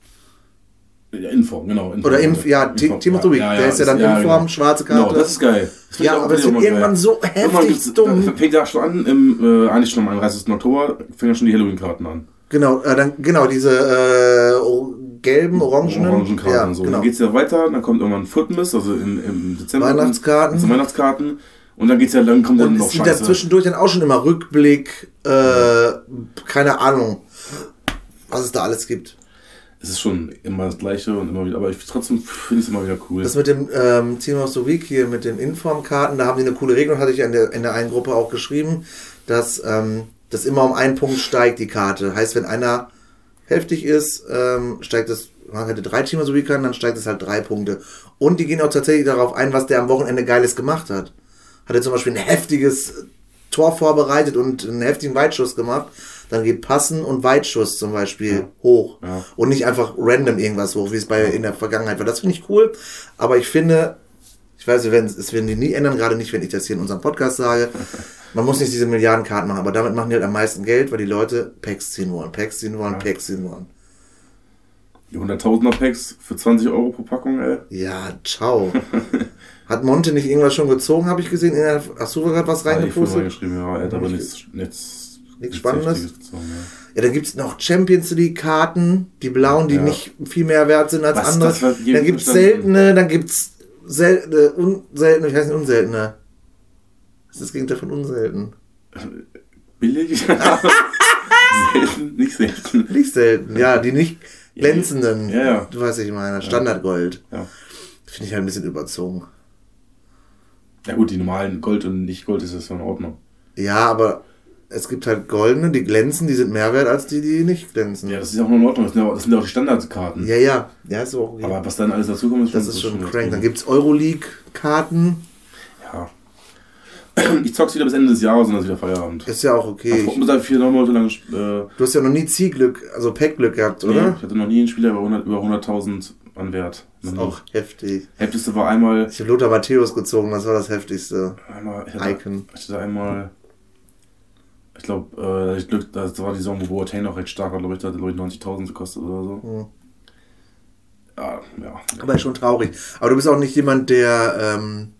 ja Inform, genau. Inform, Oder Inf- ja, Te- Team of the Week. Der ist ja dann Inform, schwarze Karte. Genau, das ist geil. Das Ja, aber es wird irgendwann so heftig dumm. da Fängt ja schon an, im, äh, eigentlich schon am 31. Oktober, fängt ja schon die Halloween-Karten an. Genau, äh, dann, genau, diese äh, gelben, orangenen. Orangenkarten ja, und so. genau. Dann geht's ja weiter, dann kommt irgendwann Footmiss, also in, im Dezember. Weihnachtskarten. Also Weihnachtskarten. Und dann geht's ja, dann kommt dann Und noch es Scheiße. ja zwischendurch dann auch schon immer Rückblick, äh, keine Ahnung, was es da alles gibt. Es ist schon immer das Gleiche und immer wieder, aber ich trotzdem finde ich es immer wieder cool. Das mit dem ähm, Team of the Week hier, mit den Informkarten, da haben die eine coole Regelung, hatte ich ja in der, in der einen Gruppe auch geschrieben, dass ähm, das immer um einen Punkt steigt, die Karte. Heißt, wenn einer heftig ist, ähm, steigt das, man hätte drei Team of the Week Karten, dann steigt es halt drei Punkte. Und die gehen auch tatsächlich darauf ein, was der am Wochenende Geiles gemacht hat. Hat er zum Beispiel ein heftiges Tor vorbereitet und einen heftigen Weitschuss gemacht, dann geht Passen und Weitschuss zum Beispiel hoch. Ja. Und nicht einfach random irgendwas hoch, wie es bei in der Vergangenheit war. Das finde ich cool. Aber ich finde, ich weiß, wir werden, es werden die nie ändern, gerade nicht, wenn ich das hier in unserem Podcast sage. Man muss nicht diese Milliardenkarten machen, aber damit machen die halt am meisten Geld, weil die Leute Packs ziehen wollen, Packs ziehen wollen, Packs ziehen wollen. Die 100.000er Packs für 20 Euro pro Packung, ey. Ja, ciao. Hat Monte nicht irgendwas schon gezogen, habe ich gesehen? Hast du gerade was Ja, ich reingepostet? reingeschrieben, ja, er hat aber nichts, nichts, Nichts Spannendes? Gezogen, ja. Ja, da gibt's noch Champions League Karten, die blauen, die Ja. nicht viel mehr wert sind als Was, andere. Dann gibt's verstanden. seltene, dann gibt's seltene, unseltene, ich heißt nicht unseltene. Das ist das Gegenteil von unselten. Billig? selten, nicht selten. Nicht selten, ja, die nicht glänzenden. Ja, ja. Du weißt, was ich meine, Standardgold. Ja. Finde ich halt ein bisschen überzogen. ja gut, die normalen Gold und nicht Gold ist das in Ordnung. Ja, aber es gibt halt goldene, die glänzen, die sind mehr wert als die, die nicht glänzen. Ja, das ist ja auch noch in Ordnung, das sind ja auch, das sind auch die Standardkarten. ja, ja, ja ist auch okay. Aber was dann alles dazukommt, ist das ist schon crank. Dann übertrieben. gibt's Euroleague-Karten, Ja. Ich zock's wieder bis Ende des Jahres und dann ist wieder Feierabend. ist ja auch okay. Ich habe seit vier neun Monate lang äh, Du hast ja noch nie Zielglück, also Packglück gehabt, oder? Nee, ich hatte noch nie einen Spieler über 100 über 100.000 an Wert. Noch ist auch heftig. Heftigste war einmal, Ich habe Lothar Matthäus gezogen, das war das heftigste. einmal ich hatte, Icon. ich hatte einmal, ich glaube, äh, ich Glück, das war die Saison, wo Boateng noch recht stark war, glaube ich, da hat glaube ich 90.000 gekostet oder so. Hm. Ja, ja. Aber schon traurig. Aber du bist auch nicht jemand, der, ähm,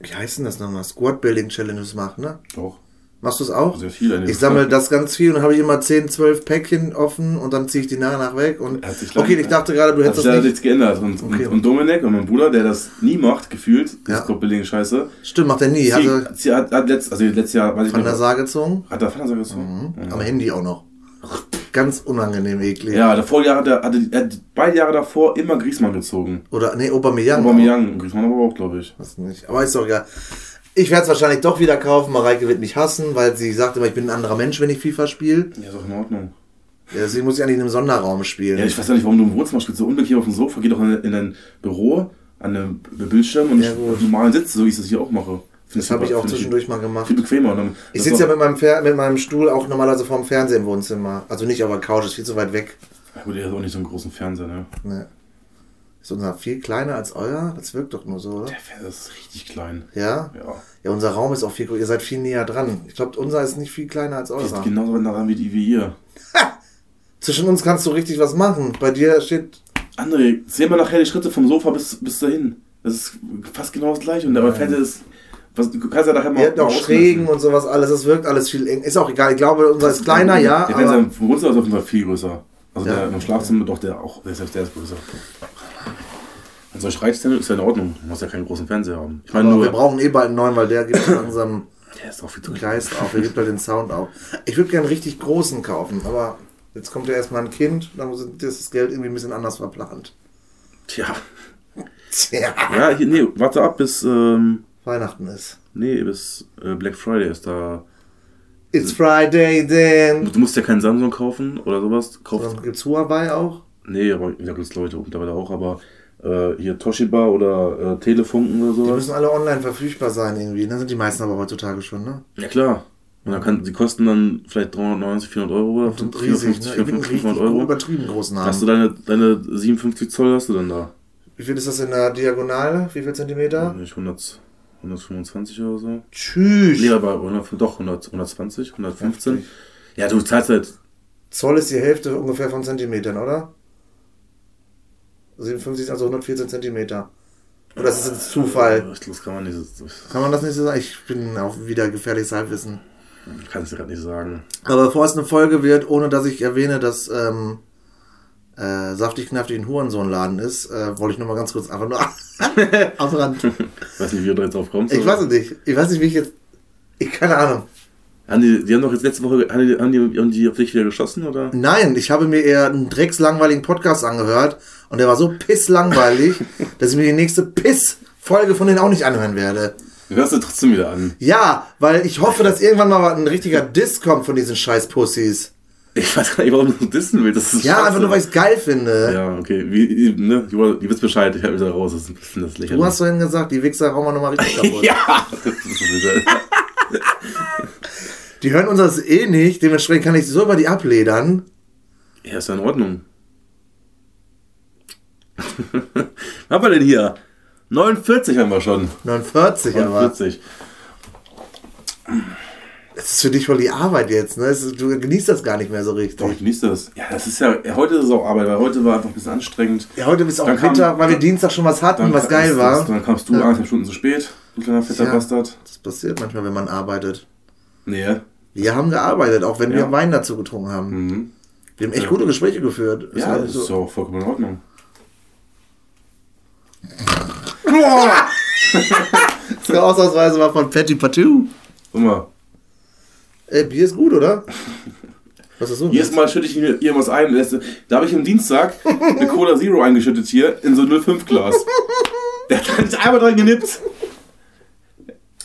wie heißt denn das nochmal? Squad Building Challenges macht, ne? Doch, Machst du es auch? Ich sammle das ganz viel und dann habe ich immer 10, 12 Päckchen offen und dann ziehe ich die nach und nach weg. Und okay, ich dachte gerade, du hättest das nicht. nichts geändert. Und, Okay. und, und Dominik und mein Bruder, der das nie macht, gefühlt, Ja. das Squad-Building scheiße. Stimmt, macht er nie. Hat er hat, hat letzt, also letztes Jahr, weiß ich von der Saar gezogen. hat er Vater gezogen? Mhm. Am Handy auch noch. Ganz unangenehm eklig. Ja, davor Jahre, der, hatte, er hat beide Jahre davor immer Griesmann gezogen. Oder, nee. Aubameyang und Griezmann aber auch, glaube ich. Was nicht. Aber ist doch egal. Ich werde es wahrscheinlich doch wieder kaufen. Mareike wird mich hassen, weil sie sagt immer, ich bin ein anderer Mensch, wenn ich FIFA spiele. Ja, ist auch in Ordnung. Ja, deswegen muss ich eigentlich in einem Sonderraum spielen. Ja, ich weiß ja nicht, warum du im Wohnzimmer spielst. So unbequem auf dem Sofa, geh doch in, in dein Büro, an einem Bildschirm und Ja, auf normalen Sitz, so wie ich das hier auch mache. Find das habe ich auch zwischendurch mal gemacht. Viel bequemer. Dann, Ich das sitze ja mit meinem, Fer mit meinem Stuhl auch normalerweise vorm Fernseher im Wohnzimmer. Also nicht auf der Couch, ist viel zu weit weg. Ja, gut, ihr habt auch nicht so einen großen Fernseher, ne? Ne. Ist unser viel kleiner als euer? Das wirkt doch nur so, oder? Der Fernseher ist richtig klein. Ja? Ja. Ja, unser Raum ist auch viel größer. Ihr seid viel näher dran. Ich glaube, unser ist nicht viel kleiner als Die ist genauso nah dran wie die wie ihr. Zwischen uns kannst du richtig was machen. Bei dir steht. André, seh mal nachher die Schritte vom Sofa bis, bis dahin. Das ist fast genau das gleiche. Und der Fernseher ist. Was, du kannst ja nachher mal. Ihr habt auch Schrägen und sowas alles. Es wirkt alles viel eng. Ist auch egal. Ich glaube, unser ist kleiner, ja. Der Fernseher vom Wohnzimmer ist auf jeden Fall viel größer. Also Ja. der im Schlafzimmer doch der auch, der ist, der ist größer. Und solch Reichszimmer ist ja in Ordnung. Du musst ja keinen großen Fernseher haben. Ich meine nur, wir brauchen eh bald einen neuen, weil der gibt langsam der ist auch viel zu. Geist auf. Der gibt halt den Sound auf. Ich würde gerne einen richtig großen kaufen, aber jetzt kommt ja erstmal ein Kind. Dann muss das Geld irgendwie ein bisschen anders verplant. Tja. Tja. Ja, hier, nee, warte ab bis, ähm, Weihnachten ist. nee, bis äh, Black Friday ist da. It's Friday then. Du musst ja keinen Samsung kaufen oder sowas. Kauf, gibt's Huawei auch. nee, aber ja, gibt's Leute mittlerweile auch, aber äh, hier Toshiba oder äh, Telefunken oder Die sowas. müssen alle online verfügbar sein irgendwie. Da sind die meisten aber heutzutage schon, ne? Ja klar. Und dann kann, die kosten dann vielleicht 390, 400 Euro oder Und riesig, 450, ne? Ich bin 450, richtig 500 Euro. übertrieben großen Hast du Namen. deine, deine 57 Zoll hast du dann da? Wie viel ist das in der Diagonale? Wie viel Zentimeter? Nicht 100, 125 oder so? Tschüss. Nee, aber 100, doch 100, 120, 115. Heftig. Ja, du zahlst halt. Zoll ist die Hälfte ungefähr von Zentimetern, oder? 57 ist also 114 Zentimeter. Oder das ist jetzt Zufall. Ich glaube, kann man nicht. Das Kann man das nicht so sagen? Ich bin auch wieder gefährliches Halbwissen. kann ich gerade nicht sagen. Aber bevor es eine Folge wird, ohne dass ich erwähne, dass ähm, äh, saftig knaftig ein Hurensohnladen ist, äh, wollte ich nur mal ganz kurz einfach nur am Rand. Ich weiß nicht, wie du da jetzt drauf kommst. Ich aber- weiß es nicht. Ich weiß nicht, wie ich jetzt. Ich keine Ahnung. Haben die, die haben doch jetzt letzte Woche. Haben die, haben die, haben die auf dich wieder geschossen, oder? Nein, ich habe mir eher einen dreckslangweiligen Podcast angehört und der war so pisslangweilig, dass ich mir die nächste Piss-Folge von denen auch nicht anhören werde. Du hörst du trotzdem wieder an. Ja, weil ich hoffe, dass irgendwann mal ein richtiger Diss kommt von diesen scheiß Pussys. Ich weiß gar nicht, warum du dissen willst. Ja, scheiße. einfach nur, weil ich es geil finde. Ja, okay. Wie, ne? Du, wisst Bescheid, ich hab wieder raus. Das ist ein bisschen das lächerlich. Du hast vorhin gesagt, die Wichser hauen wir nochmal richtig kaputt. Ja, das ist wieder. Die hören uns das eh nicht, dementsprechend kann ich so über die abledern. Ja, ist ja in Ordnung. Was haben wir denn hier? 49 haben wir schon. 49 aber. 49. Das ist für dich voll die Arbeit jetzt, ne? Es ist- Du genießt das gar nicht mehr so richtig. Doch, ich genieße das. Ja, das ist ja, heute ist es auch Arbeit, weil heute war einfach ein bisschen anstrengend. Ja, heute bist du auch Dann kam- Winter, weil wir Dienstag schon was hatten, was geil das- war. Dann kamst du Ja. anderthalb Stunden zu spät, du kleiner fetter Ja. Bastard. Das passiert manchmal, wenn man arbeitet. Nee. Wir haben gearbeitet, auch wenn wir Ja. Wein dazu getrunken haben. Mhm. Wir haben echt gute Gespräche geführt. Ist Ja, halt das so- ist ja auch vollkommen in Ordnung. Das war ausnahmsweise mal von Patty Patou. Guck mal, Ey, Bier ist gut, oder? Was ist so? jedes Mal schütte ich mir irgendwas ein. Das- Da habe ich am Dienstag eine Cola Zero eingeschüttet hier in so ein 05 Glas. Der hat da nicht einmal dran genippt.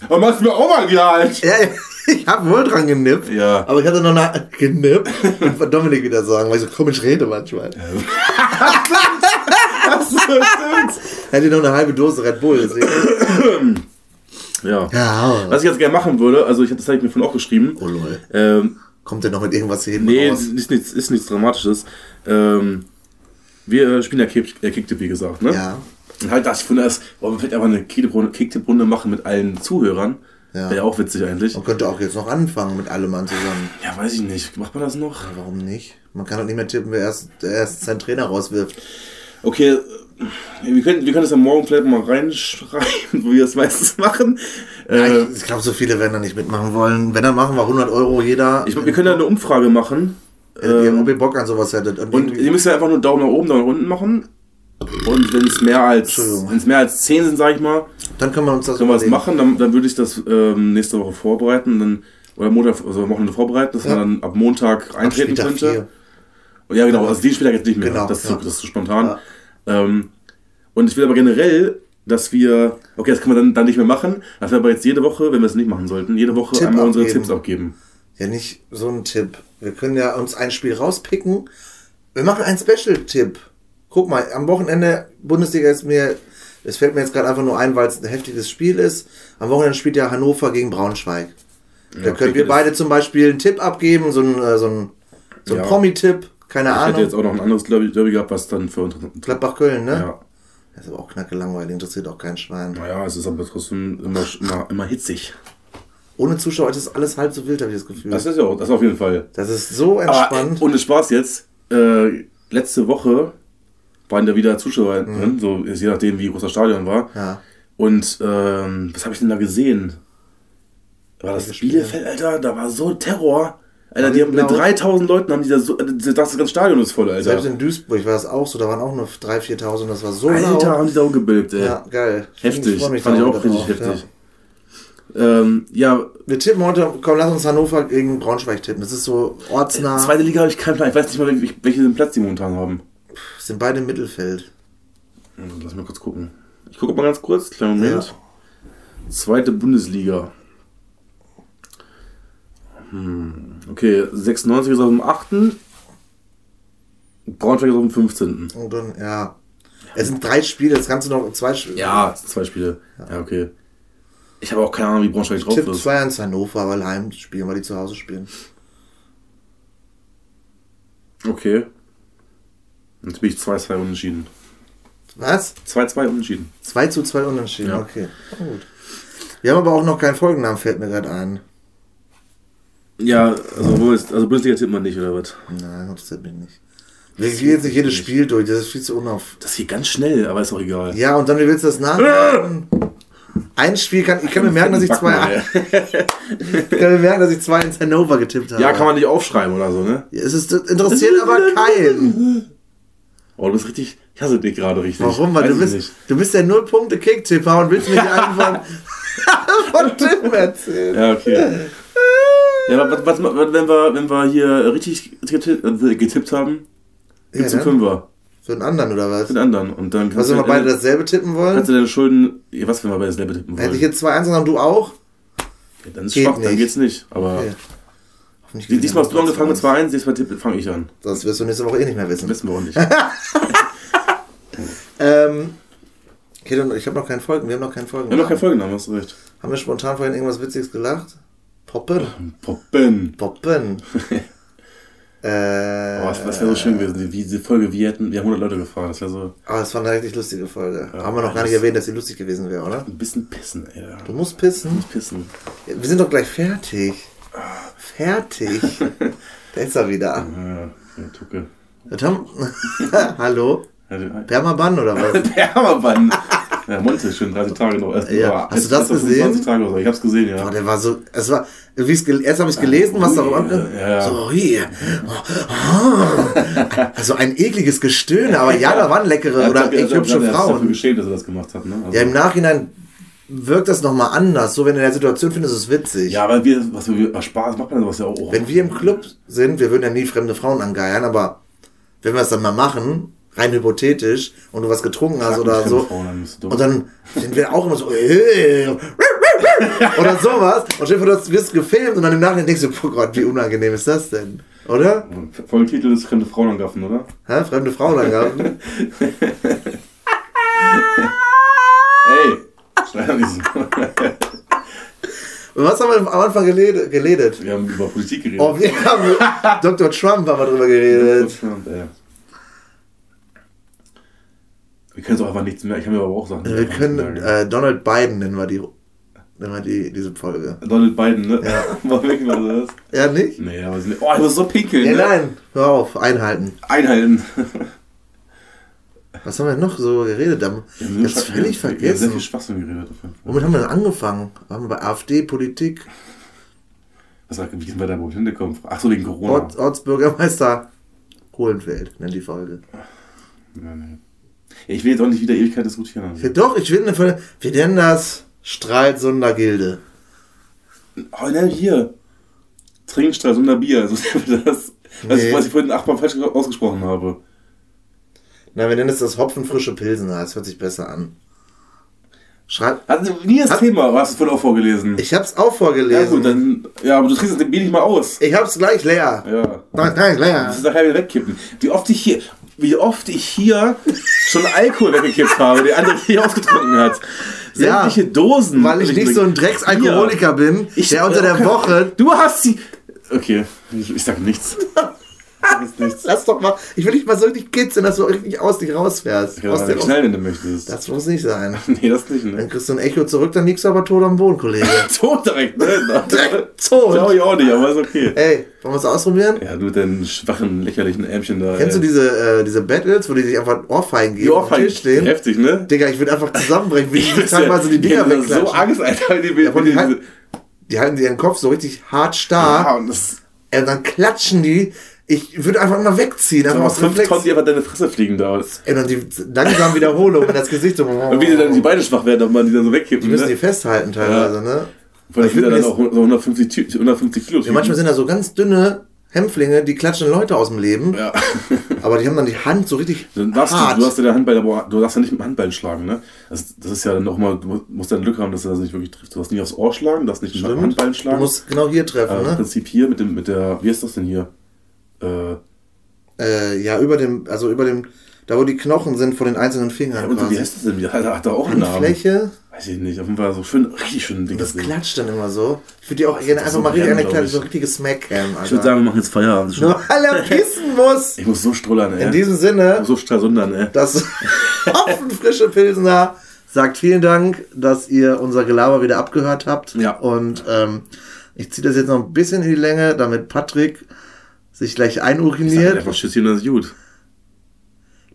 Aber machst du mir auch mal Gehalt. Ja, ja, ich habe wohl dran genippt. Ja. Aber ich hatte noch eine genippt. Und Dominik wieder sagen, weil ich so komisch rede manchmal. Stimmt. Hätte noch eine halbe Dose Red Bull. deswegen- Ja. Ja. Was ich jetzt gerne machen würde, also ich das habe ich mir vorhin auch geschrieben. Oh lol. Ähm, Kommt der noch mit irgendwas hier hinten nee, raus? ist nichts, ist nichts Dramatisches. Ähm, wir spielen ja Kick, äh, wie gesagt, ne? Ja. Und halt das, ich finde das, wollen wir vielleicht einfach eine Kicktipp-Runde machen mit allen Zuhörern. Ja. Wäre ja auch witzig eigentlich. Man könnte auch jetzt noch anfangen mit allem Mann zusammen. Ja, weiß ich nicht. Macht man das noch? Warum nicht? Man kann doch nicht mehr tippen, wer erst, erst seinen Trainer rauswirft. Okay, äh, wir können, wir können das ja morgen vielleicht mal reinschreiben, wo wir das meistens machen. Äh, ich ich glaube, so viele werden da nicht mitmachen wollen. Wenn, dann machen wir 100 Euro jeder. ich, wir können ja eine Umfrage machen. äh, ähm, ob ihr Bock an sowas hättet. Und, Und ihr müsst ja einfach nur Daumen nach oben, Daumen nach unten machen. Und wenn es mehr als wenn es mehr als 10 sind, sag ich mal, dann können wir uns das können wir das überlegen. machen. Dann, dann würde ich das ähm, nächste Woche vorbereiten. Dann, oder Montag, also Wochenende vorbereiten, dass Ja. man dann ab Montag Ab eintreten Spieltag könnte. vier. Und ja, genau, also die Spieltag jetzt nicht mehr. Genau, das, ist ja. zu, das ist zu spontan. Ja. Ähm, und ich will aber generell, dass wir, okay, das können wir dann, dann nicht mehr machen, dass wir aber jetzt jede Woche, wenn wir es nicht machen sollten, jede Woche Tipp einmal unsere abgeben. Tipps abgeben. Ja, nicht so ein Tipp. Wir können ja uns ein Spiel rauspicken. Wir machen einen Special-Tipp. Guck mal, am Wochenende Bundesliga ist mir, es fällt mir jetzt gerade einfach nur ein, weil es ein heftiges Spiel ist. Am Wochenende spielt ja Hannover gegen Braunschweig. Da Ja, können okay, wir beide zum Beispiel einen Tipp abgeben, so ein, äh, so ein, so ein Ja. Promi-Tipp, keine Ich hätte Ahnung. jetzt auch noch ein anderes Derby Derby gehabt, was dann für uns. Gladbach-Köln, ne? Ja. Das ist aber auch knacke langweilig, interessiert auch kein Schwein. Naja, es ist aber trotzdem immer, immer, immer hitzig. Ohne Zuschauer ist das alles halb so wild, habe ich das Gefühl. Das ist ja auch, das auf jeden Fall. Das ist so Aber entspannt. ohne Spaß jetzt, äh, letzte Woche waren da wieder Zuschauer drin, so ist je nachdem, wie groß das Stadion war. Mhm. ja. Und ähm, was habe ich denn da gesehen? War das? Bielefeld, Alter? Da war so Terror. Alter, die haben mit laut? 3000 Leuten haben die da so, das ganze Stadion ist voll, Alter. Selbst in Duisburg war das auch so, da waren auch nur 3.000, 4.000, das war so Alter, laut. haben die da umgebildet, ey. Ja, geil. Heftig. freu mich Fand ich auch richtig drauf, heftig. Ähm, ja, Ja. Wir tippen heute, komm, lass uns Hannover gegen Braunschweig tippen. Das ist so ortsnah. zweite Liga habe ich keinen Plan. Ich weiß nicht mal, welche, welchen Platz die momentan haben. Sind beide im Mittelfeld. Lass mal kurz gucken. Ich gucke mal ganz kurz, kleinen Moment. Zweite Bundesliga. Hm, okay, 96 ist auf dem 8. Braunschweig ist auf dem 15. Und dann, ja. Es sind drei Spiele, das kannst du noch zwei Spiele. Ja, zwei Spiele. Ja, okay. Ich habe auch keine Ahnung, wie Braunschweig drauf Tipp ist. 2-1 Hannover, weil Heim spielen, weil die zu Hause spielen. Okay. Jetzt bin ich 2-2 unentschieden. Was? 2-2 unentschieden. 2 zu 2 unentschieden, Ja. okay. Gut. Wir haben aber auch noch keinen Folgennamen, fällt mir gerade ein. Ja, also, wo ist, also Bundesliga tippt man nicht, oder was? Nein, das zählt mich nicht. Wir gehen jetzt nicht jedes Spiel durch, das ist viel zu unauf. Das geht ganz schnell, aber ist auch egal. Ja, und dann, wie willst du das nachmachen? Ein Spiel kann, ich kann mir merken, dass ich zwei, ich kann mir merken, dass ich zwei ins Hannover getippt habe. Ja, kann man nicht aufschreiben oder so, ne? Ja, Es ist, interessiert aber keinen. Oh, du bist richtig. Ich hasse dich gerade richtig. Warum? Weil Weiß du bist, nicht. du bist der Null-Punkte-Kick-Tipper und willst hier einfach von Tim erzählen. Ja, okay. Ja, aber was, was, wenn, wir, wenn wir hier richtig getippt, äh, haben, gibt's Ja, einen dann? Fünfer Für den anderen, oder was? für den anderen. Und dann Was, kannst wenn wir du, beide dasselbe tippen wollen? kannst du deine Schulden. Ja, was, wenn wir beide dasselbe tippen wollen? Hätte ich jetzt 2-1 und du auch? ja, dann ist geht schwach, dann nicht. geht's nicht. Aber Okay. Diesmal hast du angefangen mit 2-1. 2-1, diesmal fange ich an. Das wirst du nächste Woche eh nicht mehr wissen. Wissen wir auch nicht. Ähm, okay, dann, ich habe noch keinen Folgen. Wir haben noch keinen Folgen. Wir haben noch keine Folgennamen, hast du recht. Haben wir spontan vorhin irgendwas Witziges gelacht? Poppen. Poppen. Poppen. äh, Oh, das das wäre so schön gewesen. Die, diese Folge, wir hätten, wir haben 100 Leute gefragt. Das wäre so aber es war eine richtig lustige Folge. Ja, Haben wir noch gar nicht das- erwähnt, dass sie lustig gewesen wäre, oder? ein bisschen pissen, ey. Du musst pissen. Pissen. Wir sind doch gleich fertig. Fertig. da ist er wieder. Ja, ja, Tucke. Hallo? Permaban oder was? Hammerbann. Ja, Monte, schön 30 Tage noch. Ja. aber Hast du das erst auf 25 gesehen? So. Ich hab's gesehen, ja. Boah, der war so, es war, erst habe ich es gelesen, was da rum Ja. So, hier. Oh, Also ein ekliges Gestöhne, aber ja, da waren leckere Er oder echt hat- hübsche hat sich dafür Frauen. geschämt, dass er das gemacht hat, ne? Also, Ja, im Nachhinein wirkt das nochmal anders. So, wenn du in der Situation findest, ist es witzig. ja, weil wir, was wir, was Spaß macht man sowas ja auch. Wenn wir im Club sind, wir würden ja nie fremde Frauen angeiern, aber wenn wir es dann mal machen, rein hypothetisch, und du was getrunken hast oder so, Frauen, dann und dann sind wir auch immer so, äh, oder sowas, und stell dir vor, du wirst gefilmt und dann im Nachhinein denkst du, oh Gott, wie unangenehm ist das denn? Oder? Folgetitel ist fremde Frauen angaffen, oder? Hä? Fremde Frauen angaben? Ey! Schrei doch nicht so. Und was haben wir am Anfang geledet? geledet? Wir haben über Politik geredet. Oh, wir haben Dr. Trump haben wir drüber geredet. Deutschland, ey. Wir können es auch einfach nichts mehr. Ich habe mir aber auch Sachen. Wir können äh, Donald Biden nennen wir die, nennen wir die diese Folge. Donald Biden, ne? Ja. War weg, war das? Ja, nicht? Nee, aber sie- oh, ich muss so pinkeln. Ja, ne? nein, hör auf, einhalten. Einhalten. Was haben wir noch so geredet? Haben Wir wir sehr- völlig wir haben Sehr vergessen. viel Schwachsinn geredet. Womit haben wir denn angefangen? Haben wir bei AfD, Politik, Was sagt, wie sind wir da wohl hingekommen? Ach so, wegen Corona. Ort, Ortsbürgermeister Kohlenfeld, nennt die Folge. Nee, nee. Ja, Ich will jetzt auch nicht wieder Ewigkeit diskutieren. Also. Ja, doch, ich will eine Folge. Wir nennen das Stralsunder Gilde. Oh, hier. Trinkstrahl, Sunder Bier. So nennen wir das. Was, Nee. ich, was ich vorhin achtmal falsch ausgesprochen habe. Na, wir nennen es das Hopfenfrische Pilsener. Das hört sich besser an. Schreib. Hatten Sie nie das Hat- Thema? Oder hast du es vorhin auch vorgelesen? Ich hab's auch ja, vorgelesen. gut, dann. Ja, aber du trinkst das Bier nicht mal aus. ich hab's gleich leer. Ja. Nein, nein, Das leer. ist nachher wieder wegkippen. Wie oft ich hier, wie oft ich hier schon Alkohol weggekippt habe, der andere hier ausgetrunken hat. Ja, Sämtliche Dosen. Weil ich nicht so ein Drecksalkoholiker bin, Ich- der unter der okay. Woche. Du hast sie. Okay, ich, ich sag nichts. Lass doch mal. Ich will dich mal so richtig kitzeln, dass du richtig aus dich rausfährst. Kann aus nicht schnell, wenn du möchtest. das muss nicht sein. nee, das nicht, Dann ne? kriegst du ein Echo zurück, dann liegst du aber tot am Boden, Kollege. Tot direkt, ne? Direkt Tot. tot. ich auch nicht, aber ist okay. Ey, wollen wir es ausprobieren? Ja, du mit deinen schwachen, lächerlichen Ärmchen da. Kennst du ey. diese, äh, diese Battles, wo die sich einfach Ohrfeigen geben Die Ohrfeigen stehen? Heftig, ne? Digga, ich würde einfach zusammenbrechen, wie die teilweise die Dinger hab so wegklatschen. Angst, Alter, die, Ja, die, die, die, halt, die halten ihren Kopf so richtig hart starr. ja, und das Ey, und dann klatschen die. Ich würde einfach immer wegziehen, einfach aus fünf. Tonnen, die einfach deine Fresse fliegen da. Ey, und die langsam Wiederholung in das Gesicht so. Und wie die dann die Beine schwach werden, ob man die dann so wegkippen. Die müssen die ne? festhalten teilweise, ne? Weil Ich ich wieder würd dann auch so 150, Ty- 150 Kilo. Ja, manchmal sind da so ganz dünne Hämpflinge, die klatschen Leute aus dem Leben. Ja. Aber die haben dann die Hand so richtig Dann darfst hart. du, du hast ja der Handball, aber du darfst ja nicht mit dem Handball schlagen, ne? Das, das ist ja dann auch mal, du musst dann Glück haben, dass er das nicht wirklich trifft. Du darfst nicht aufs Ohr schlagen, du darfst nicht mit dem Stimmt. Handball Du schlagen. musst genau hier treffen, im ne? Prinzip hier mit dem, mit der, wie ist das denn hier? Äh, Äh, ja, über dem, also über dem, da wo die Knochen sind von den einzelnen ja, Fingern. und so, wie quasi. heißt das denn? wieder? Hat, hat er auch einen Namen? Handfläche. Weiß ich nicht, auf jeden Fall so schön, richtig schön dick. Das klatscht dann immer so. Ich würde die auch gerne einfach so mal richtig eine kleine, so ich. richtige Alter. Ich würde sagen, wir machen jetzt Feierabend. Nur er pissen muss. Ich muss so strullern, ey. In diesem ich Sinne, muss so stralsundern, ey. das Hopfenfrische Pilsener sagt vielen Dank, dass ihr unser Gelaber wieder abgehört habt. Ja. Und ähm, ich ziehe das jetzt noch ein bisschen in die Länge, damit Patrick sich gleich einuriniert. einfach Tschüsschen, das ist gut.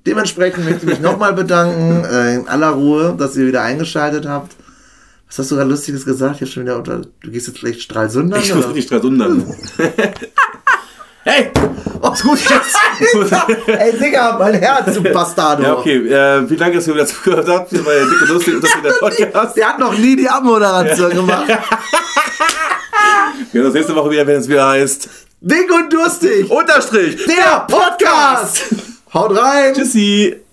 Dementsprechend möchte ich mich nochmal bedanken, äh, in aller Ruhe, dass ihr wieder eingeschaltet habt. Was hast du gerade Lustiges gesagt? Ich hab schon wieder unter. Du gehst jetzt vielleicht Stralsundern? Ich muss richtig stralsundern. hey! Oh, ist gut jetzt! Ey, Digga, mein Herz, du Bastardo. Ja, okay. Äh, vielen Dank, dass ihr wieder zugehört habt. Hier war der dicke Lustig und das der Podcast. Der hat noch nie die Abmoderation gemacht. Wir sehen uns nächste Woche wieder, wenn es wieder heißt Dick und durstig. Unterstrich Der Podcast. Haut rein. Tschüssi!